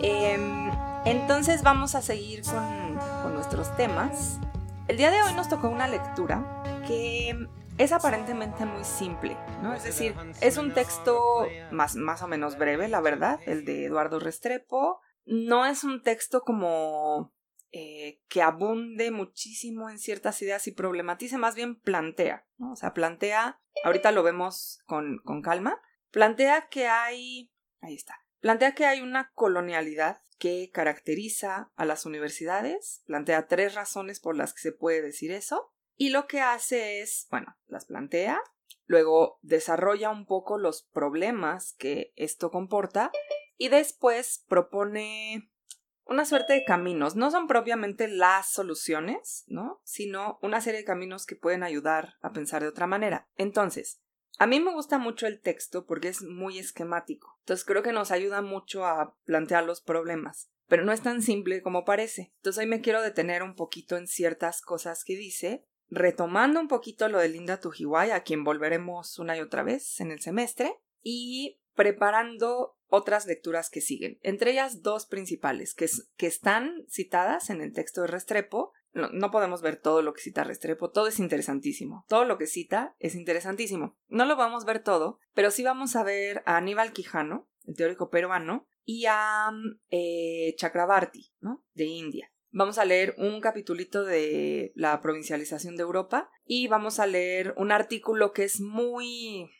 Em, entonces vamos a seguir con, nuestros temas. El día de hoy nos tocó una lectura que es aparentemente muy simple, ¿no? Es decir, es un texto más, más o menos breve, la verdad, el de Eduardo Restrepo. No es un texto como eh, que abunde muchísimo en ciertas ideas y problematice, más bien plantea, ¿no? O sea, plantea, ahorita lo vemos con, con calma, plantea que hay, ahí está, plantea que hay una colonialidad que caracteriza a las universidades, plantea tres razones por las que se puede decir eso, y lo que hace es, bueno, las plantea, luego desarrolla un poco los problemas que esto comporta y después propone una suerte de caminos. No son propiamente las soluciones, ¿no? Sino una serie de caminos que pueden ayudar a pensar de otra manera. Entonces, a mí me gusta mucho el texto porque es muy esquemático. Entonces creo que nos ayuda mucho a plantear los problemas. Pero no es tan simple como parece. Entonces hoy me quiero detener un poquito en ciertas cosas que dice retomando un poquito lo de Linda Tujiwai, a quien volveremos una y otra vez en el semestre, y preparando otras lecturas que siguen, entre ellas dos principales, que, que están citadas en el texto de Restrepo. No, no, podemos ver todo lo que cita Restrepo, todo es interesantísimo. Todo lo que cita es interesantísimo. No lo vamos a ver todo, pero sí vamos a ver a Aníbal Quijano, el teórico peruano, y a eh, Chakrabarti, ¿no? De India. Vamos a leer un capitulito de la provincialización de Europa y vamos a leer un artículo que es muy...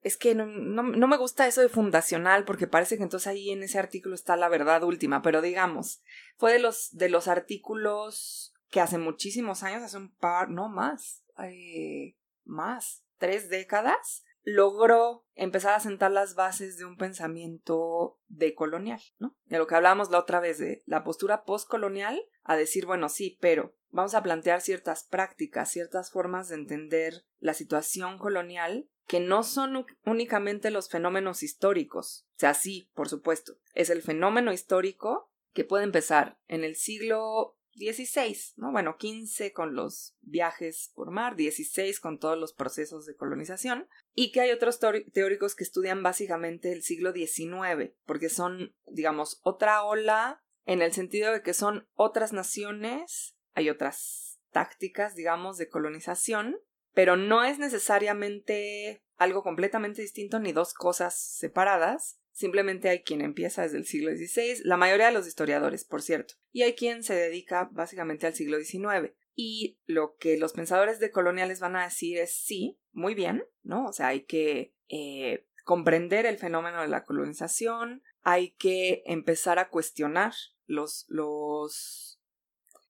Es que no, no, me gusta eso de fundacional porque parece que entonces ahí en ese artículo está la verdad última, pero digamos, fue de los, de los artículos que hace muchísimos años, hace un par, no más, eh, más, tres décadas, logró empezar a sentar las bases de un pensamiento decolonial, ¿no? De lo que hablábamos la otra vez de la postura postcolonial a decir, bueno, sí, pero vamos a plantear ciertas prácticas, ciertas formas de entender la situación colonial que no son únicamente los fenómenos históricos. O sea, sí, por supuesto, es el fenómeno histórico que puede empezar en el siglo 16, ¿no? Bueno, 15 con los viajes por mar, 16 con todos los procesos de colonización, y que hay otros teóricos que estudian básicamente el siglo XIX, porque son, digamos, otra ola en el sentido de que son otras naciones, hay otras tácticas, digamos, de colonización, pero no es necesariamente algo completamente distinto ni dos cosas separadas, Simplemente hay quien empieza desde el siglo XVI, la mayoría de los historiadores, por cierto, y hay quien se dedica básicamente al siglo XIX. Y lo que los pensadores decoloniales van a decir es sí, muy bien, ¿no? O sea, hay que eh, comprender el fenómeno de la colonización, hay que empezar a cuestionar los, los,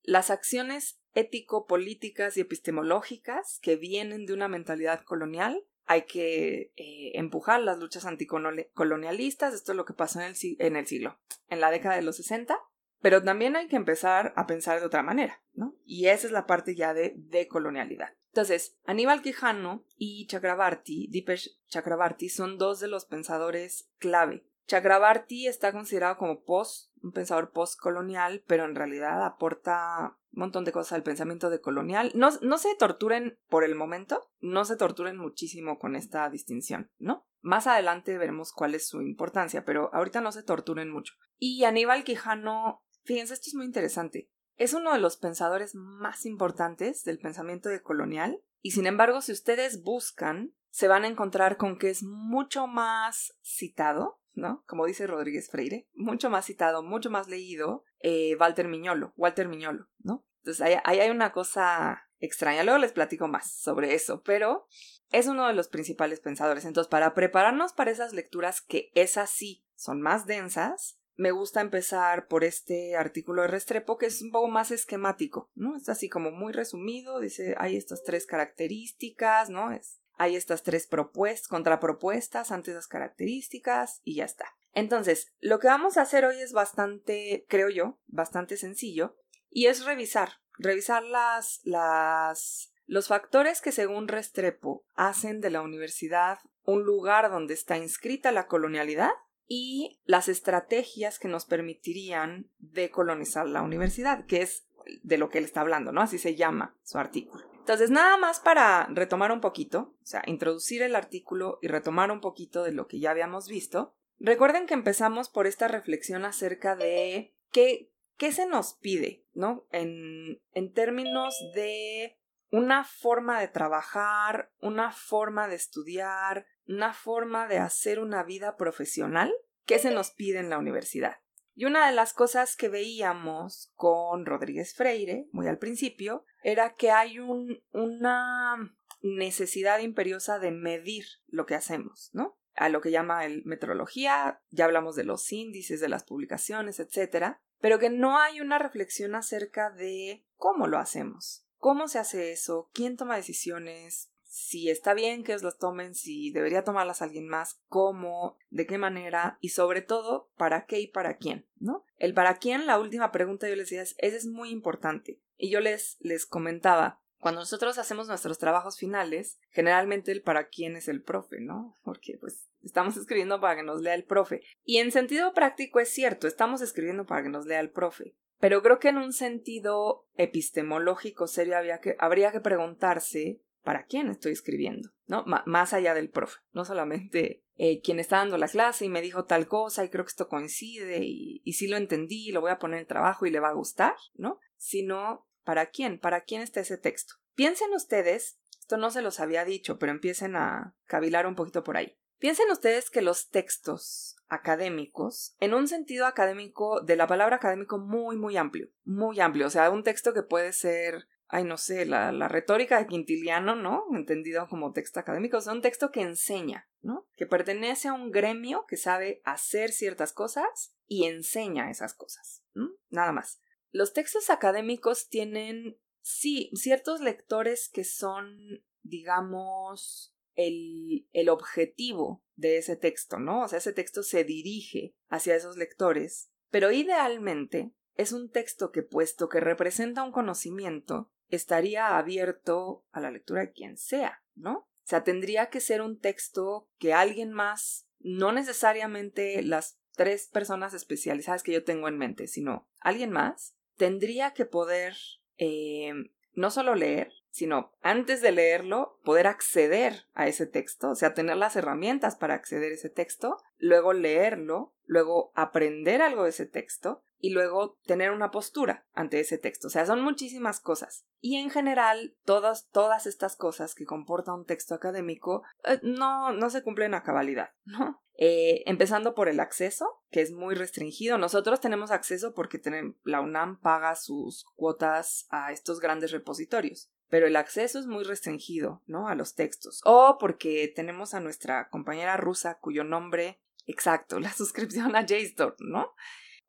las acciones ético-políticas y epistemológicas que vienen de una mentalidad colonial hay que eh, empujar las luchas anticolonialistas, esto es lo que pasó en el, en el siglo, en la década de los 60, pero también hay que empezar a pensar de otra manera, ¿no? Y esa es la parte ya de decolonialidad. Entonces, Aníbal Quijano y Chakrabarti, Dipesh Chakrabarti, son dos de los pensadores clave. Chakrabarti está considerado como post, un pensador postcolonial, pero en realidad aporta un montón de cosas al pensamiento decolonial. No, no se torturen por el momento, no se torturen muchísimo con esta distinción, ¿no? Más adelante veremos cuál es su importancia, pero ahorita no se torturen mucho. Y Aníbal Quijano, fíjense, esto es muy interesante. Es uno de los pensadores más importantes del pensamiento decolonial, y sin embargo, si ustedes buscan, se van a encontrar con que es mucho más citado, ¿no? Como dice Rodríguez Freire, mucho más citado, mucho más leído, eh, Walter Miñolo, Walter Miñolo, ¿no? Entonces ahí, hay una cosa extraña. Luego les platico más sobre eso, pero es uno de los principales pensadores. Entonces, para prepararnos para esas lecturas que esas sí son más densas, me gusta empezar por este artículo de Restrepo que es un poco más esquemático, ¿no? Es así como muy resumido, dice, hay estas tres características, ¿no? Es, hay estas tres propuestas, contrapropuestas ante esas características y ya está. Entonces, lo que vamos a hacer hoy es bastante, creo yo, bastante sencillo y es revisar, revisar las, las, los factores que según Restrepo hacen de la universidad un lugar donde está inscrita la colonialidad y las estrategias que nos permitirían decolonizar la universidad, que es de lo que él está hablando, ¿no? Así se llama su artículo. Entonces, nada más para retomar un poquito, o sea, introducir el artículo y retomar un poquito de lo que ya habíamos visto, Recuerden que empezamos por esta reflexión acerca de qué, qué se nos pide, ¿no? En, en términos de una forma de trabajar, una forma de estudiar, una forma de hacer una vida profesional, ¿qué se nos pide en la universidad? Y una de las cosas que veíamos con Rodríguez Freire, muy al principio, era que hay un, una necesidad imperiosa de medir lo que hacemos, ¿no? A lo que llama el metrología, ya hablamos de los índices, de las publicaciones, etcétera, pero que no hay una reflexión acerca de cómo lo hacemos, cómo se hace eso, quién toma decisiones, si está bien que os las tomen, si debería tomarlas alguien más, cómo, de qué manera y sobre todo para qué y para quién, ¿no? El para quién, la última pregunta yo les decía, ese es muy importante. Y yo les, les comentaba, cuando nosotros hacemos nuestros trabajos finales, generalmente el para quién es el profe, ¿no? Porque pues estamos escribiendo para que nos lea el profe. Y en sentido práctico es cierto, estamos escribiendo para que nos lea el profe. Pero creo que en un sentido epistemológico serio que, habría que preguntarse para quién estoy escribiendo, ¿no? más allá del profe, no solamente eh, quien está dando la clase y me dijo tal cosa y creo que esto coincide y, y sí lo entendí, lo voy a poner en el trabajo y le va a gustar, ¿no? Sino para quién, para quién está ese texto. Piensen ustedes, esto no se los había dicho, pero empiecen a cavilar un poquito por ahí. Piensen ustedes que los textos académicos, en un sentido académico de la palabra académico muy, muy amplio, muy amplio, o sea, un texto que puede ser ay, no sé, la, la, retórica de Quintiliano, ¿no? Entendido como texto académico, es un texto que enseña, ¿no? Que pertenece a un gremio que sabe hacer ciertas cosas y enseña esas cosas, Nada más. Los textos académicos tienen, sí, ciertos lectores que son, digamos, el, el objetivo de ese texto, ¿no? O sea, ese texto se dirige hacia esos lectores, pero idealmente es un texto que, puesto que representa un conocimiento, estaría abierto a la lectura de quien sea, ¿no? O sea, tendría que ser un texto que alguien más, no necesariamente las tres personas especializadas que yo tengo en mente, sino alguien más, tendría que poder eh, no solo leer, sino antes de leerlo, poder acceder a ese texto, o sea, tener las herramientas para acceder a ese texto, luego leerlo, luego aprender algo de ese texto y luego tener una postura ante ese texto. O sea, son muchísimas cosas. Y en general, todas, todas estas cosas que comporta un texto académico eh, no, no se cumplen a cabalidad, ¿no? Eh, empezando por el acceso, que es muy restringido. Nosotros tenemos acceso porque la UNAM paga sus cuotas a estos grandes repositorios pero el acceso es muy restringido, ¿no? A los textos. O porque tenemos a nuestra compañera rusa cuyo nombre exacto, la suscripción a JSTOR, ¿no?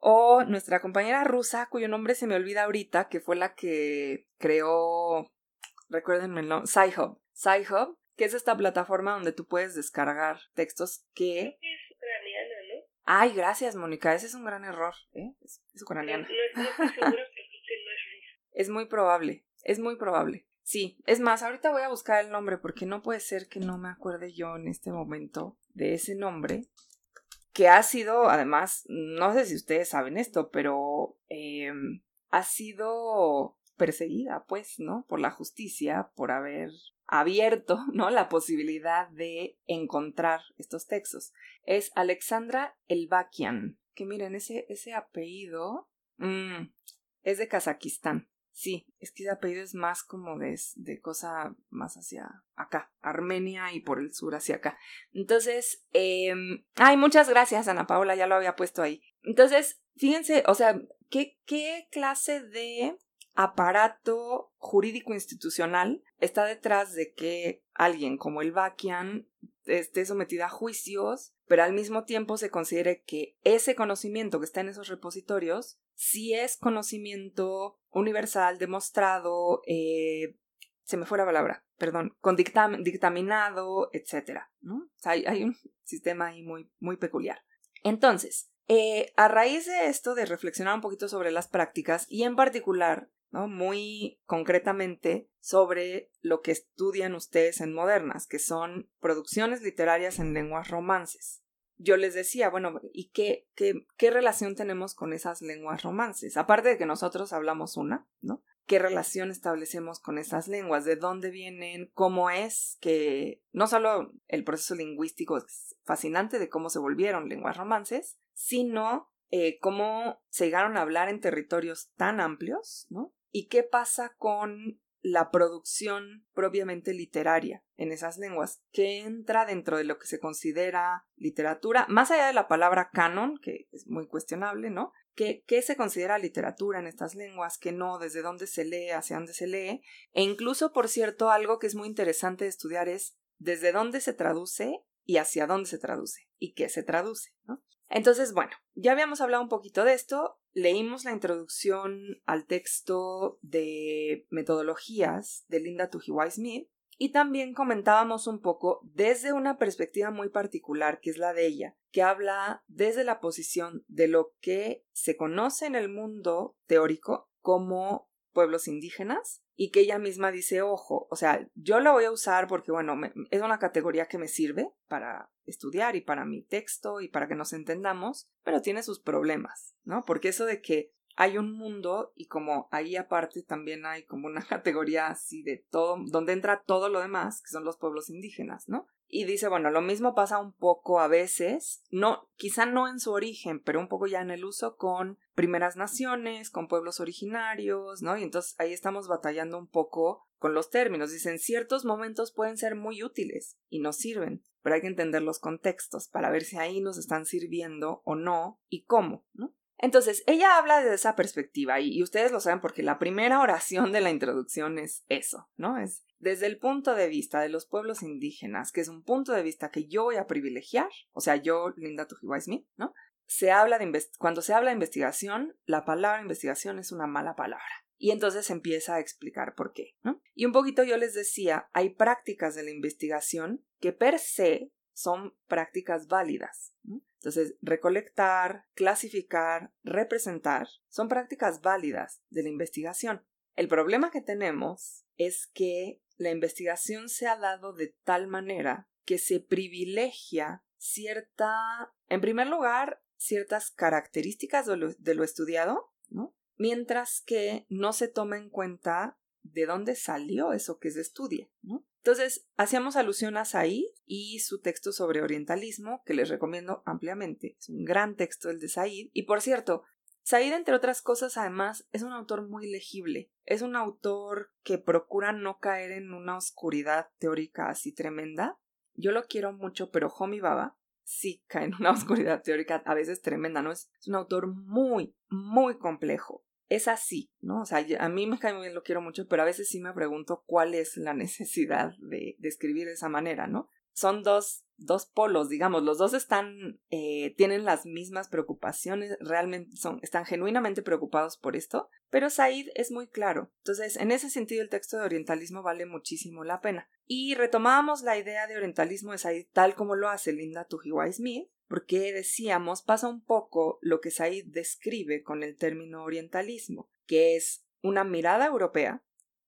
O nuestra compañera rusa, cuyo nombre se me olvida ahorita, que fue la que creó, recuérdenme el nombre, SciHub. SciHub, que es esta plataforma donde tú puedes descargar textos que... Es ucraniana, ¿no? Ay, gracias, Mónica, ese es un gran error, ¿eh? Es, ucraniana. No, no, no no es Es muy probable, es muy probable. Sí, es más, ahorita voy a buscar el nombre porque no puede ser que no me acuerde yo en este momento de ese nombre que ha sido, además, no sé si ustedes saben esto, pero eh, ha sido perseguida, pues, ¿no? Por la justicia, por haber abierto, ¿no? La posibilidad de encontrar estos textos. Es Alexandra Elbakian, que miren, ese, ese apellido mm, es de Kazajistán. Sí, es que ese apellido es más como de, de cosa más hacia acá, Armenia y por el sur hacia acá. Entonces, eh, ay, muchas gracias, Ana Paula, ya lo había puesto ahí. Entonces, fíjense, o sea, ¿qué, qué clase de aparato jurídico institucional está detrás de que alguien como el Bakian esté sometido a juicios, pero al mismo tiempo se considere que ese conocimiento que está en esos repositorios sí es conocimiento universal, demostrado, eh, se me fue la palabra, perdón, con dictaminado, etcétera, ¿no? hay, un sistema ahí muy, muy peculiar. Entonces, eh, a raíz de esto, de reflexionar un poquito sobre las prácticas y en particular, ¿no? Muy concretamente sobre lo que estudian ustedes en Modernas, que son producciones literarias en lenguas romances yo les decía, bueno, ¿y qué, qué, qué relación tenemos con esas lenguas romances? Aparte de que nosotros hablamos una, ¿no? qué relación establecemos con esas lenguas, de dónde vienen, cómo es que no solo el proceso lingüístico es fascinante de cómo se volvieron lenguas romances, sino eh, cómo se llegaron a hablar en territorios tan amplios, ¿no? Y qué pasa con la producción propiamente literaria en esas lenguas, que entra dentro de lo que se considera literatura, más allá de la palabra canon, que es muy cuestionable, ¿no? ¿Qué, ¿Qué, se considera literatura en estas lenguas? ¿Qué no? ¿Desde dónde se lee? ¿Hacia dónde se lee? E incluso, por cierto, algo que es muy interesante de estudiar es desde dónde se traduce y hacia dónde se traduce y qué se traduce, ¿no? Entonces, bueno, ya habíamos hablado un poquito de esto, leímos la introducción al texto de metodologías de Linda Tujiwai Smith y también comentábamos un poco desde una perspectiva muy particular, que es la de ella, que habla desde la posición de lo que se conoce en el mundo teórico como pueblos indígenas y que ella misma dice, ojo, o sea, yo la voy a usar porque, bueno, es una categoría que me sirve para estudiar y para mi texto y para que nos entendamos, pero tiene sus problemas, ¿no? Porque eso de que hay un mundo y como ahí aparte también hay como una categoría así de todo, donde entra todo lo demás, que son los pueblos indígenas, ¿no? Y dice, bueno, lo mismo pasa un poco a veces, no, quizá no en su origen, pero un poco ya en el uso con primeras naciones, con pueblos originarios, ¿no? Y entonces ahí estamos batallando un poco con los términos. Dicen, ciertos momentos pueden ser muy útiles y nos sirven, pero hay que entender los contextos para ver si ahí nos están sirviendo o no y cómo, ¿no? Entonces, ella habla desde esa perspectiva y, y, ustedes lo saben porque la primera oración de la introducción es eso, ¿no? Es desde el punto de vista de los pueblos indígenas, que es un punto de vista que yo voy a privilegiar, o sea, yo, Linda Tujiwai Smith, ¿no? Se habla de cuando se habla de investigación, la palabra investigación es una mala palabra. Y entonces empieza a explicar por qué. Y un poquito yo les decía, hay prácticas de la investigación que per se son prácticas válidas. Entonces, recolectar, clasificar, representar son prácticas válidas de la investigación. El problema que tenemos es que la investigación se ha dado de tal manera que se privilegia cierta, en primer lugar, ciertas características de lo, estudiado, ¿no? Mientras que no se toma en cuenta de dónde salió eso que se estudia, ¿no? Entonces, hacíamos alusión a Said y su texto sobre orientalismo, que les recomiendo ampliamente. Es un gran texto el de Said. Y por cierto, Said, entre otras cosas, además, es un autor muy legible. Es un autor que procura no caer en una oscuridad teórica así tremenda. Yo lo quiero mucho, pero Homi Baba sí cae en una oscuridad teórica a veces tremenda, ¿no? Es, un autor muy, muy complejo es así, ¿no? O sea, a mí me cae muy bien, lo quiero mucho, pero a veces sí me pregunto cuál es la necesidad de, de escribir de esa manera, ¿no? Son dos, dos polos, digamos, los dos están, eh, tienen las mismas preocupaciones, realmente son, están genuinamente preocupados por esto, pero Said es muy claro. Entonces, en ese sentido, el texto de orientalismo vale muchísimo la pena. Y retomamos la idea de orientalismo de Said tal como lo hace Linda Tujiwai Smith, porque decíamos pasa un poco lo que Said describe con el término orientalismo, que es una mirada europea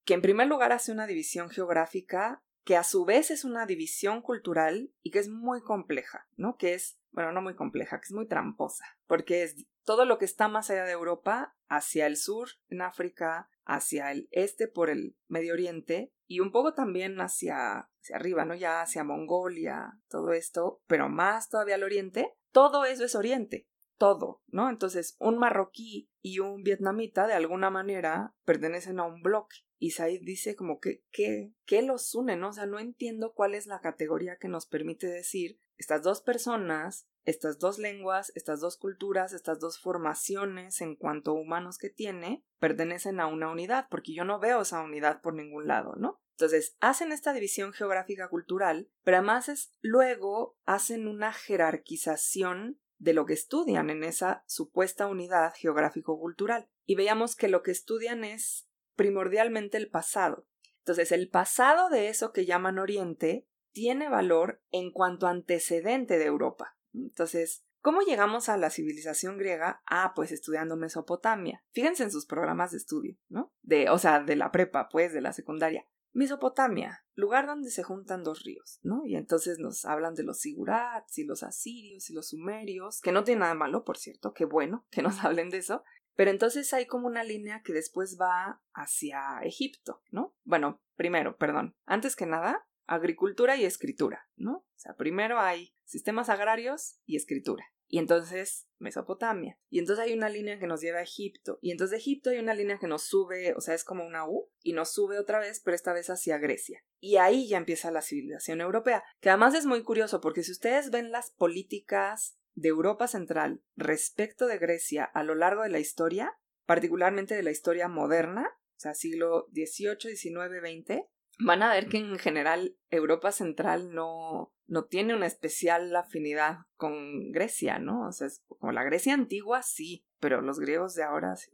que en primer lugar hace una división geográfica que a su vez es una división cultural y que es muy compleja, ¿no? Que es, bueno, no muy compleja, que es muy tramposa, porque es todo lo que está más allá de Europa, hacia el sur, en África, hacia el este por el Medio Oriente y un poco también hacia, hacia arriba, ¿no? Ya hacia Mongolia, todo esto, pero más todavía al oriente, todo eso es oriente, todo, ¿no? Entonces, un marroquí y un vietnamita de alguna manera pertenecen a un bloque. Y Said dice como que, ¿qué, qué los une, no? O sea, no entiendo cuál es la categoría que nos permite decir estas dos personas, estas dos lenguas, estas dos culturas, estas dos formaciones en cuanto a humanos que tiene, pertenecen a una unidad, porque yo no veo esa unidad por ningún lado, ¿no? Entonces, hacen esta división geográfica cultural, pero además es, luego hacen una jerarquización de lo que estudian en esa supuesta unidad geográfico-cultural. Y veamos que lo que estudian es primordialmente el pasado. Entonces, el pasado de eso que llaman Oriente tiene valor en cuanto antecedente de Europa. Entonces, ¿cómo llegamos a la civilización griega? Ah, pues estudiando Mesopotamia. Fíjense en sus programas de estudio, ¿no? De, o sea, de la prepa, pues, de la secundaria. Mesopotamia, lugar donde se juntan dos ríos, ¿no? Y entonces nos hablan de los sigurats y los asirios y los sumerios, que no tiene nada malo, por cierto, qué bueno que nos hablen de eso, Pero entonces hay como una línea que después va hacia Egipto, ¿no? Bueno, primero, perdón, antes que nada, agricultura y escritura, ¿no? O sea, primero hay sistemas agrarios y escritura. Y entonces Mesopotamia. Y entonces hay una línea que nos lleva a Egipto. Y entonces de Egipto hay una línea que nos sube, o sea, es como una U, y nos sube otra vez, pero esta vez hacia Grecia. Y ahí ya empieza la civilización europea, que además es muy curioso porque si ustedes ven las políticas de Europa Central respecto de Grecia a lo largo de la historia, particularmente de la historia moderna, o sea, siglo XVIII, XIX, XX, van a ver que en general Europa Central no, no tiene una especial afinidad con Grecia, ¿no? O sea, es como la Grecia antigua sí, pero los griegos de ahora es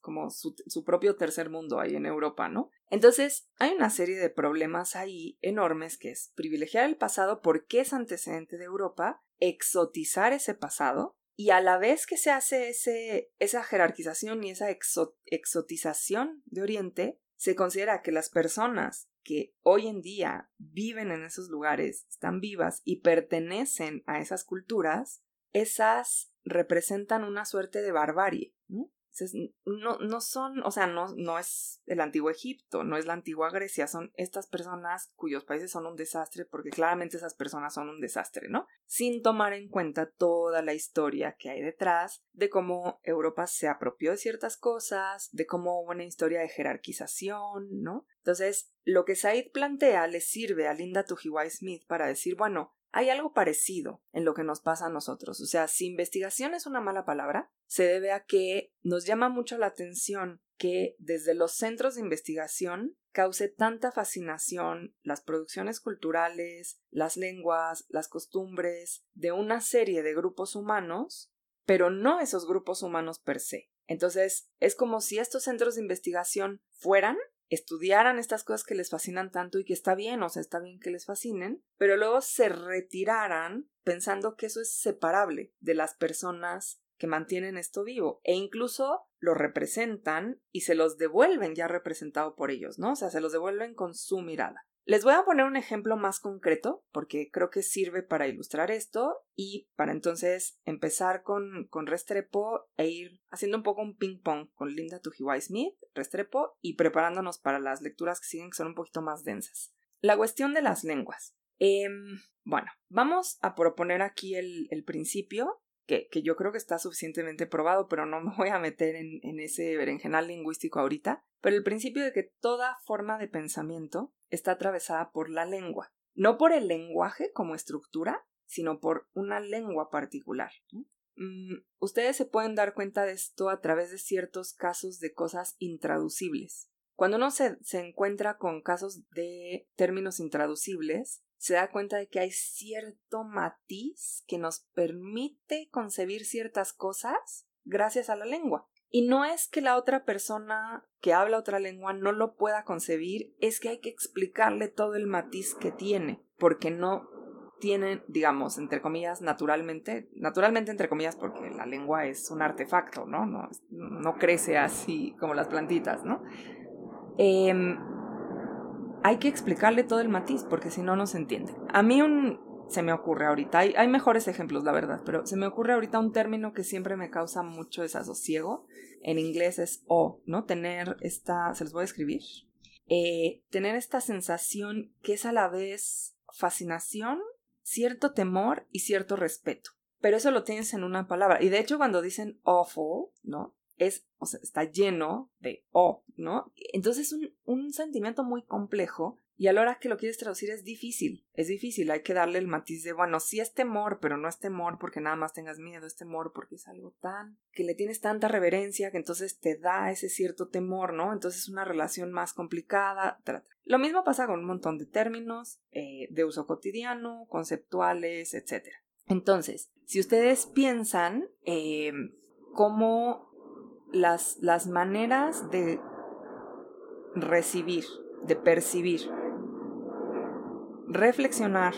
como su, propio tercer mundo ahí en Europa, ¿no? Entonces, hay una serie de problemas ahí enormes que es privilegiar el pasado porque es antecedente de Europa, exotizar ese pasado, y a la vez que se hace esa jerarquización y esa exotización de Oriente, se considera que las personas que hoy en día viven en esos lugares, están vivas y pertenecen a esas culturas, esas representan una suerte de barbarie, ¿no? No, no son, o sea, no, no es el antiguo Egipto, no es la antigua Grecia, son estas personas cuyos países son un desastre, porque claramente esas personas son un desastre, ¿no? Sin tomar en cuenta toda la historia que hay detrás de cómo Europa se apropió de ciertas cosas, de cómo hubo una historia de jerarquización, ¿no? Entonces, lo que Said plantea le sirve a Linda Tujiwai Smith para decir, bueno, hay algo parecido en lo que nos pasa a nosotros. O sea, si investigación es una mala palabra, se debe a que nos llama mucho la atención que desde los centros de investigación cause tanta fascinación las producciones culturales, las lenguas, las costumbres de una serie de grupos humanos, pero no esos grupos humanos per se. Entonces, es como si estos centros de investigación fueran estudiaran estas cosas que les fascinan tanto y que está bien, o sea, está bien que les fascinen, pero luego se retiraran pensando que eso es separable de las personas que mantienen esto vivo e incluso lo representan y se los devuelven ya representado por ellos, ¿no? O sea, se los devuelven con su mirada. Les voy a poner un ejemplo más concreto porque creo que sirve para ilustrar esto y para entonces empezar con, con Restrepo e ir haciendo un poco un ping pong con Linda Tujiwai Smith, Restrepo y preparándonos para las lecturas que siguen que son un poquito más densas. La cuestión de las lenguas. Em, bueno, vamos a proponer aquí el, el principio que, que, yo creo que está suficientemente probado, pero no me voy a meter en, en ese berenjenal lingüístico ahorita, pero el principio de que toda forma de pensamiento está atravesada por la lengua, no por el lenguaje como estructura, sino por una lengua particular. Mm, ustedes se pueden dar cuenta de esto a través de ciertos casos de cosas intraducibles. Cuando uno se, se encuentra con casos de términos intraducibles, se da cuenta de que hay cierto matiz que nos permite concebir ciertas cosas gracias a la lengua. Y no es que la otra persona que habla otra lengua no lo pueda concebir, es que hay que explicarle todo el matiz que tiene, porque no tiene, digamos, entre comillas, naturalmente, naturalmente entre comillas, porque la lengua es un artefacto, ¿no? No, no crece así como las plantitas, ¿no? Em, hay que explicarle todo el matiz, porque si no, no se entiende. A mí un, se me ocurre ahorita, hay, hay, mejores ejemplos, la verdad, pero se me ocurre ahorita un término que siempre me causa mucho desasosiego. En inglés es o, ¿no? Tener esta, se los voy a escribir, eh, tener esta sensación que es a la vez fascinación, cierto temor y cierto respeto. Pero eso lo tienes en una palabra. Y de hecho, cuando dicen awful, ¿no? Es, o sea, está lleno de o, ¿no? Entonces es un, un sentimiento muy complejo y a la hora que lo quieres traducir es difícil, es difícil, hay que darle el matiz de, bueno, sí es temor, pero no es temor porque nada más tengas miedo, es temor porque es algo tan, que le tienes tanta reverencia que entonces te da ese cierto temor, ¿no? Entonces es una relación más complicada. Lo mismo pasa con un montón de términos eh, de uso cotidiano, conceptuales, etc. Entonces, si ustedes piensan eh, cómo las, las maneras de recibir, de percibir reflexionar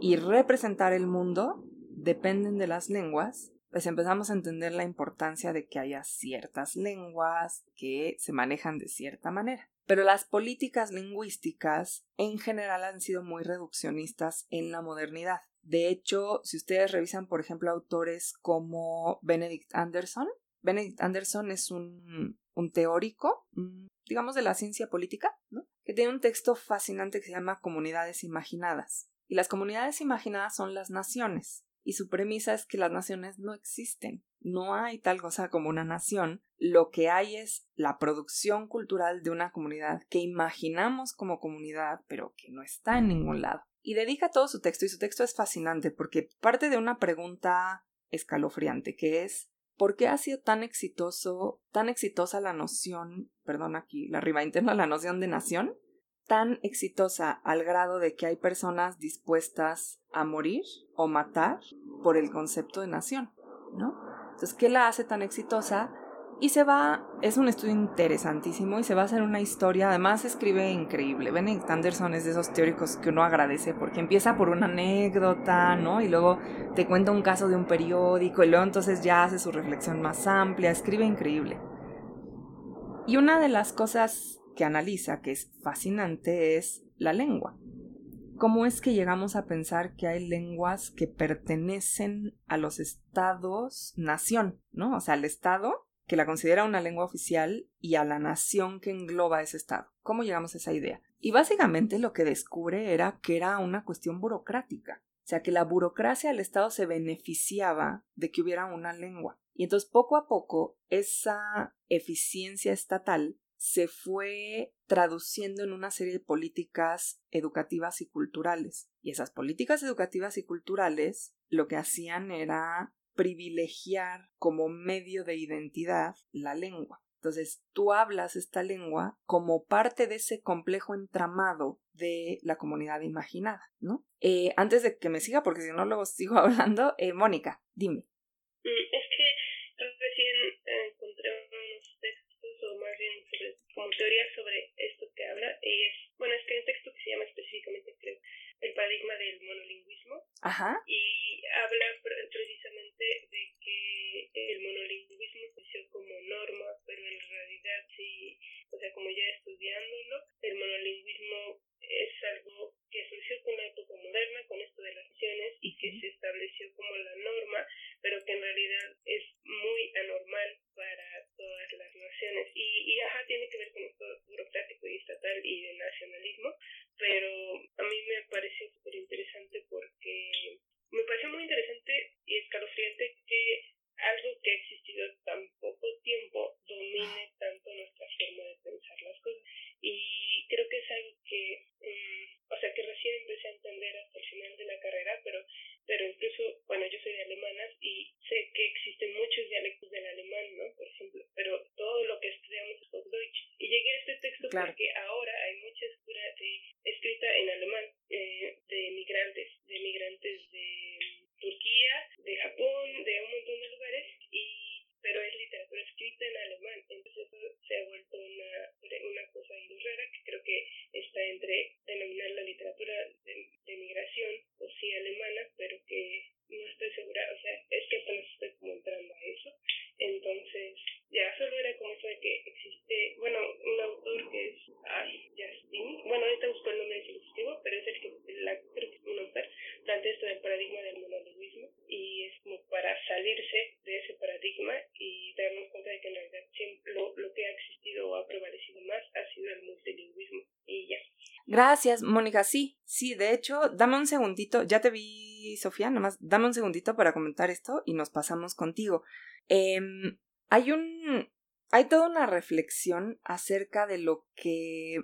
y representar el mundo dependen de las lenguas, pues empezamos a entender la importancia de que haya ciertas lenguas que se manejan de cierta manera. Pero las políticas lingüísticas en general han sido muy reduccionistas en la modernidad. De hecho, si ustedes revisan, por ejemplo, autores como Benedict Anderson, Benedict Anderson es un, teórico, digamos, de la ciencia política, que tiene un texto fascinante que se llama Comunidades Imaginadas. Y las comunidades imaginadas son las naciones. Y su premisa es que las naciones no existen. No hay tal cosa como una nación. Lo que hay es la producción cultural de una comunidad que imaginamos como comunidad, pero que no está en ningún lado. Y dedica todo su texto, y su texto es fascinante porque parte de una pregunta escalofriante, que es ¿por qué ha sido tan exitoso, tan exitosa la noción, perdón aquí, la riba interna, la noción de nación? tan exitosa al grado de que hay personas dispuestas a morir o matar por el concepto de nación, ¿no? Entonces, ¿qué la hace tan exitosa? Y se va, es un estudio interesantísimo y se va a hacer una historia, además escribe increíble. Benedict Anderson es de esos teóricos que uno agradece porque empieza por una anécdota, ¿no? Y luego te cuenta un caso de un periódico y luego entonces ya hace su reflexión más amplia, escribe increíble. Y una de las cosas que analiza, que es fascinante, es la lengua. ¿Cómo es que llegamos a pensar que hay lenguas que pertenecen a los estados nación, ¿no? O sea, al estado que la considera una lengua oficial y a la nación que engloba ese estado. ¿Cómo llegamos a esa idea? Y básicamente lo que descubre era que era una cuestión burocrática. O sea, que la burocracia del Estado se beneficiaba de que hubiera una lengua. Y entonces poco a poco esa eficiencia estatal se fue traduciendo en una serie de políticas educativas y culturales. Y esas políticas educativas y culturales lo que hacían era privilegiar como medio de identidad la lengua. Entonces, tú hablas esta lengua como parte de ese complejo entramado de la comunidad imaginada, ¿no? Eh, antes de que me siga, porque si no luego sigo hablando, eh, Mónica, dime. Mm, es que recién encontré unos textos, o más bien como teoría sobre esto que habla, y es, bueno, es que hay un texto que se llama específicamente, creo, el paradigma del monolingüismo, Ajá. y habla precisamente de que el monolingüismo se como norma, pero en realidad sí, o sea, como ya estudiándolo, el monolingüismo es algo que surgió con la época moderna, con esto de las naciones, y que se estableció como la norma, pero que en realidad es muy anormal para todas las naciones. Y, y ajá, tiene que ver con esto burocrático y estatal y de nacionalismo, pero a mí me pareció súper interesante porque me pareció muy interesante y escalofriante que algo que ha existido tan poco tiempo domine tanto nuestra forma de pensar las cosas. Y creo que es algo que, mm, o sea, que recién empecé a entender hasta el final de la carrera, pero pero incluso, bueno, yo soy de alemanas y sé que existen muchos dialectos del alemán, ¿no? Por ejemplo, pero todo lo que estudiamos es Hochdeutsch. Y llegué a este texto porque ahora hay mucha escritura de, escrita en alemán eh, de migrantes, de migrantes de Turquía, de Japón, de un montón de lugares, y pero es literatura escrita en alemán. Entonces eso se ha vuelto una, una cosa muy rara que creo que está entre denominar la literatura de, de migración o sí alemana, pero que no estoy segura, o sea, es que apenas estoy como entrando a eso. Entonces, ya solo era como eso de que existe, bueno, un autor que es, ay, Justin, bueno, ahorita busco el nombre del escribo, pero es el que, la, creo que es un autor, plantea esto del paradigma del monolingüismo y es como para salirse de ese paradigma y darnos cuenta de que en realidad siempre lo, lo que ha existido o ha prevalecido más ha sido el multilingüismo y ya. Gracias, Mónica. Sí, sí, de hecho, dame un segundito. Ya te vi, Sofía, nomás dame un segundito para comentar esto y nos pasamos contigo. Eh, hay un. Hay toda una reflexión acerca de lo que.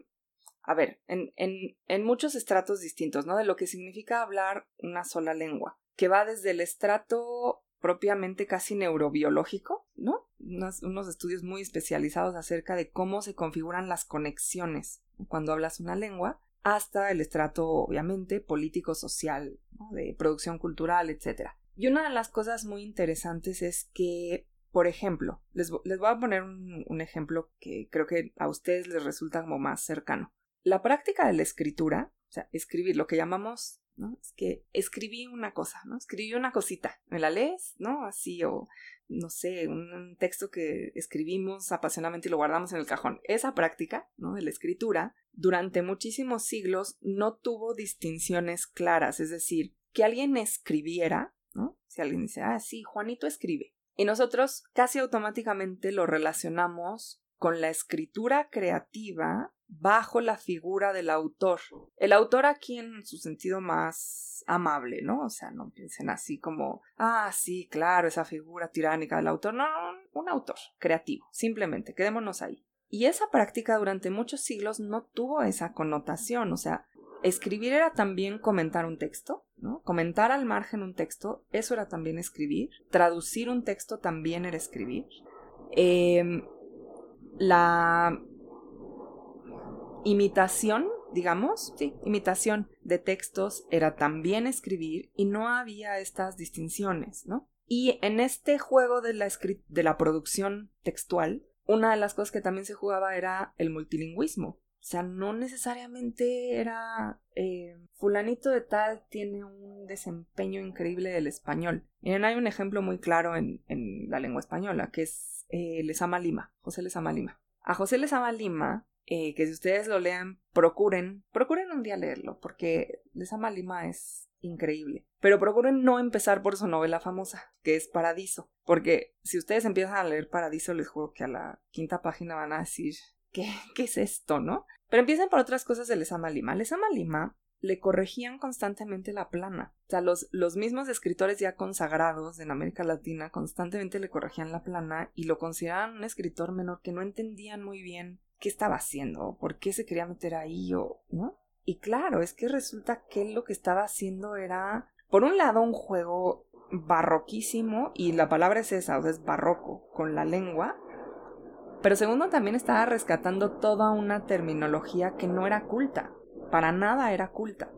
A ver, en, en, en muchos estratos distintos, ¿no? De lo que significa hablar una sola lengua, que va desde el estrato propiamente casi neurobiológico, ¿no? Unos, unos, estudios muy especializados acerca de cómo se configuran las conexiones cuando hablas una lengua, hasta el estrato, obviamente, político-social, de producción cultural, etc. Y una de las cosas muy interesantes es que, por ejemplo, les, les voy a poner un, un ejemplo que creo que a ustedes les resulta como más cercano. La práctica de la escritura, o sea, escribir, lo que llamamos ¿no? Es que escribí una cosa, ¿no? Escribí una cosita, ¿me la lees? ¿No? Así, o no sé, un texto que escribimos apasionadamente y lo guardamos en el cajón. Esa práctica, ¿no? De la escritura, durante muchísimos siglos no tuvo distinciones claras, es decir, que alguien escribiera, ¿no? Si alguien dice, ah, sí, Juanito escribe, Y nosotros casi automáticamente lo relacionamos con la escritura creativa bajo la figura del autor. El autor aquí en su sentido más amable, ¿no? O sea, no piensen así como, ah, sí, claro, esa figura tiránica del autor. No, no, un autor creativo, simplemente, quedémonos ahí. Y esa práctica durante muchos siglos no tuvo esa connotación, o sea, escribir era también comentar un texto, ¿no? Comentar al margen un texto, eso era también escribir. Traducir un texto también era escribir. Em, la imitación, digamos, sí, imitación de textos era también escribir y no había estas distinciones, ¿no? Y en este juego de la, de la producción textual, una de las cosas que también se jugaba era el multilingüismo. O sea, no necesariamente era eh, fulanito de tal tiene un desempeño increíble del español. Miren, hay un ejemplo muy claro en, la lengua española, que es eh, Lesama Lima, José Lesama Lima. A José Lesama Lima eh, que si ustedes lo lean, procuren, procuren un día leerlo, porque Lesama Lima es increíble. Pero procuren no empezar por su novela famosa, que es Paradiso, porque si ustedes empiezan a leer Paradiso, les juro que a la quinta página van a decir, ¿qué, qué es esto, no? Pero empiecen por otras cosas de Lesama Lima. Lesama Lima le corregían constantemente la plana. O sea, los, los mismos escritores ya consagrados en América Latina constantemente le corregían la plana y lo consideraban un escritor menor que no entendían muy bien qué estaba haciendo, por qué se quería meter ahí o. Y claro, es que resulta que lo que estaba haciendo era, por un lado, un juego barroquísimo, y la palabra es esa, o sea, es barroco, con la lengua, pero segundo, también estaba rescatando toda una terminología que no era culta, para nada era culta.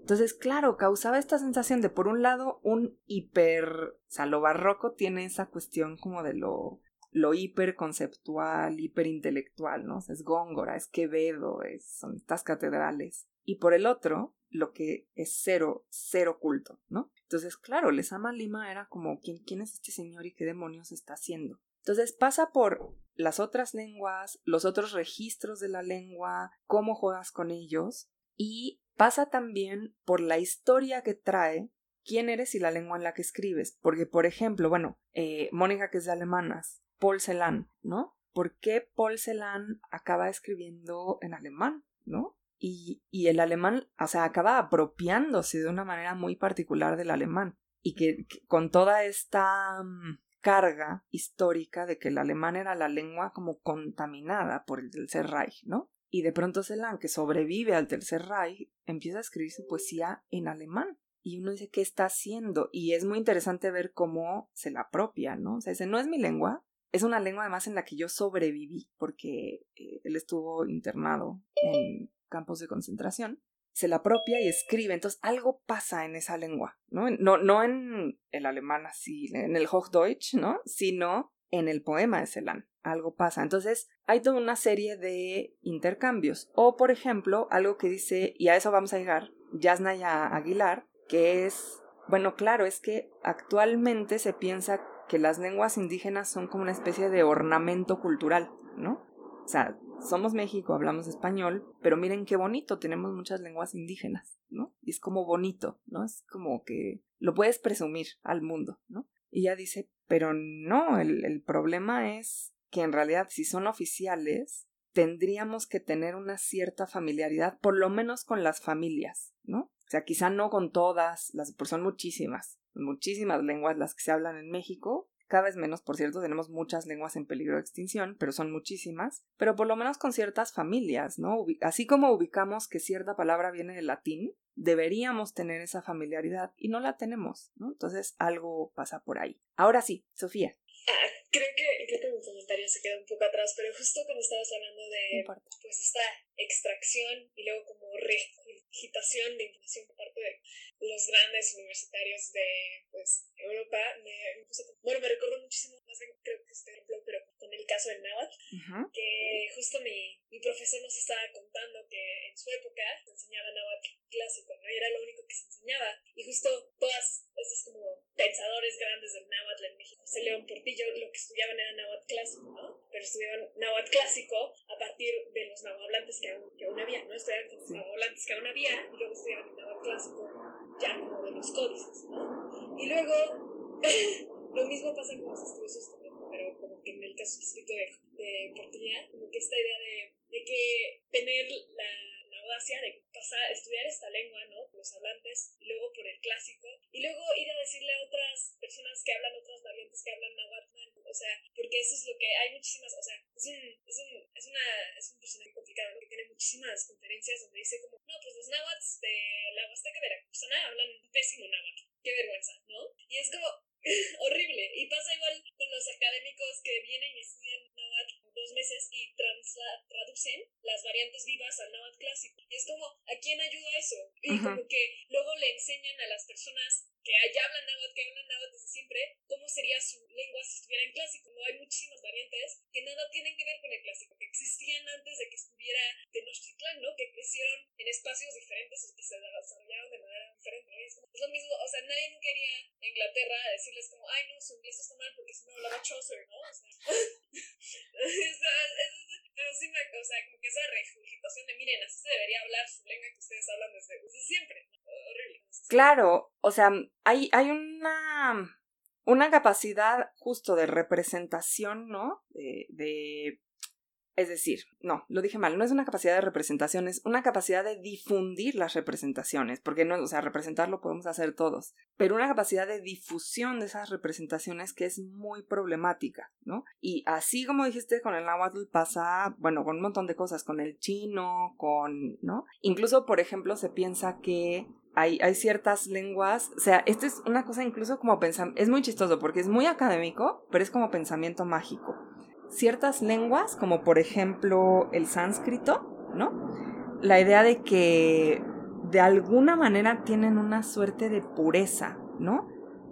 Entonces, claro, causaba esta sensación de, por un lado, un hiper, o sea, lo barroco tiene esa cuestión como de lo lo hiperconceptual, hiperintelectual, ¿no? es Góngora, es Quevedo, es, son estas catedrales. Y por el otro, lo que es cero, cero culto, ¿no? Entonces, claro, Lesama Lima era como, ¿quién, ¿quién es este señor y qué demonios está haciendo? Entonces pasa por las otras lenguas, los otros registros de la lengua, cómo juegas con ellos, y pasa también por la historia que trae quién eres y la lengua en la que escribes. Porque, por ejemplo, bueno, eh, Mónica, que es de alemanas, Paul Celan, ¿no? ¿Por qué Paul Celan acaba escribiendo en alemán, ¿no? Y, y, el alemán, o sea, acaba apropiándose de una manera muy particular del alemán. Y que, con toda esta mm, carga histórica de que el alemán era la lengua como contaminada por el Tercer Reich, ¿no? Y de pronto Celan, que sobrevive al Tercer Reich, empieza a escribir su poesía en alemán. Y uno dice, ¿qué está haciendo? Y es muy interesante ver cómo se la apropia, ¿no? O sea, dice, no es mi lengua, es una lengua además en la que yo sobreviví porque eh, él estuvo internado en campos de concentración. Se la apropia y escribe, entonces algo pasa en esa lengua, ¿no? No, no en el alemán así, en el Hochdeutsch, ¿no? Sino en el poema de Celan. Algo pasa. Entonces, hay toda una serie de intercambios. O, por ejemplo, algo que dice, y a eso vamos a llegar, Yasnaya Aguilar, que es, bueno, claro, es que actualmente se piensa que las lenguas indígenas son como una especie de ornamento cultural, ¿no? O sea, somos México, hablamos español, pero miren qué bonito, tenemos muchas lenguas indígenas, ¿no? Y es como bonito, ¿no? Es como que lo puedes presumir al mundo, ¿no? Y ella dice, pero no, el, el problema es que en realidad si son oficiales, tendríamos que tener una cierta familiaridad, por lo menos con las familias, ¿no? O sea, quizá no con todas, las, porque son muchísimas, muchísimas lenguas las que se hablan en México, cada vez menos, por cierto, tenemos muchas lenguas en peligro de extinción, pero son muchísimas, pero por lo menos con ciertas familias, ¿no? Así como ubicamos que cierta palabra viene del latín, deberíamos tener esa familiaridad y no la tenemos, ¿no? Entonces algo pasa por ahí. Ahora sí, Sofía. Ah, creo que, creo que mi comentario se queda un poco atrás, pero justo cuando estabas hablando de pues esta extracción y luego como regitación de información por parte de los grandes universitarios de pues, Europa, me, bueno, me recuerdo muchísimo, más bien creo que este ejemplo, pero el caso del náhuatl, que justo mi, mi profesor nos estaba contando que en su época se enseñaba náhuatl clásico, ¿no? Y era lo único que se enseñaba. Y justo todas estos como pensadores grandes del náhuatl en México, José León Portillo, lo que estudiaban era náhuatl clásico, ¿no? Pero estudiaban náhuatl clásico a partir de los náhuatl que aún, que aún había, ¿no? Estudiaban con los náhuatl que aún había y luego estudiaban el náhuatl clásico ya como de los códices, ¿no? Y luego Lo mismo pasa con los también, pero como que en el caso específico de, de Portilla, como que esta idea de, de que tener la de pasar, estudiar esta lengua, ¿no? Los hablantes, y luego por el clásico, y luego ir a decirle a otras personas que hablan otras variantes que hablan náhuatl, o sea, porque eso es lo que hay muchísimas, o sea, es un, es un, es una, es un personaje complicado, ¿no? Que tiene muchísimas conferencias donde dice como, no, pues los náhuatl de la Huasteca Veracruzana hablan pésimo náhuatl, qué vergüenza, ¿no? Y es como, horrible. Y pasa igual con los académicos que vienen y estudian náhuatl dos meses y traducen las variantes vivas al náhuatl clásico. Y es como, ¿a quién ayuda eso? Y como que luego le enseñan a las personas que ya hablan náhuatl, que hablan náhuatl desde siempre, cómo sería su lengua si estuviera en clásico. No hay muchísimas variantes que nada tienen que ver con el clásico, que existían antes de que estuviera Tenochtitlán, ¿no? Que crecieron en espacios diferentes y que se desarrollaron de Es, lo mismo, o sea, nadie nunca iría a Inglaterra decirles como, ay, no, su inglés está mal porque si no hablaba Chaucer, ¿no? O sea, pero sí me, o sea, como que esa regurgitación de, miren, así se debería hablar su lengua que ustedes hablan desde, siempre, horrible. Claro, o sea, hay, hay una, una capacidad justo de representación, ¿no? De, de es decir, no, lo dije mal, no es una capacidad de representación, es una capacidad de difundir las representaciones, porque no, o sea, representarlo podemos hacer todos, pero una capacidad de difusión de esas representaciones que es muy problemática, ¿no? Y así como dijiste con el náhuatl pasa, bueno, con un montón de cosas, con el chino, con, ¿no? Incluso, por ejemplo, se piensa que hay, hay, ciertas lenguas, o sea, esto es una cosa incluso como pensamiento, es muy chistoso porque es muy académico, pero es como pensamiento mágico ciertas lenguas, como por ejemplo el sánscrito, ¿no? La idea de que de alguna manera tienen una suerte de pureza, ¿no?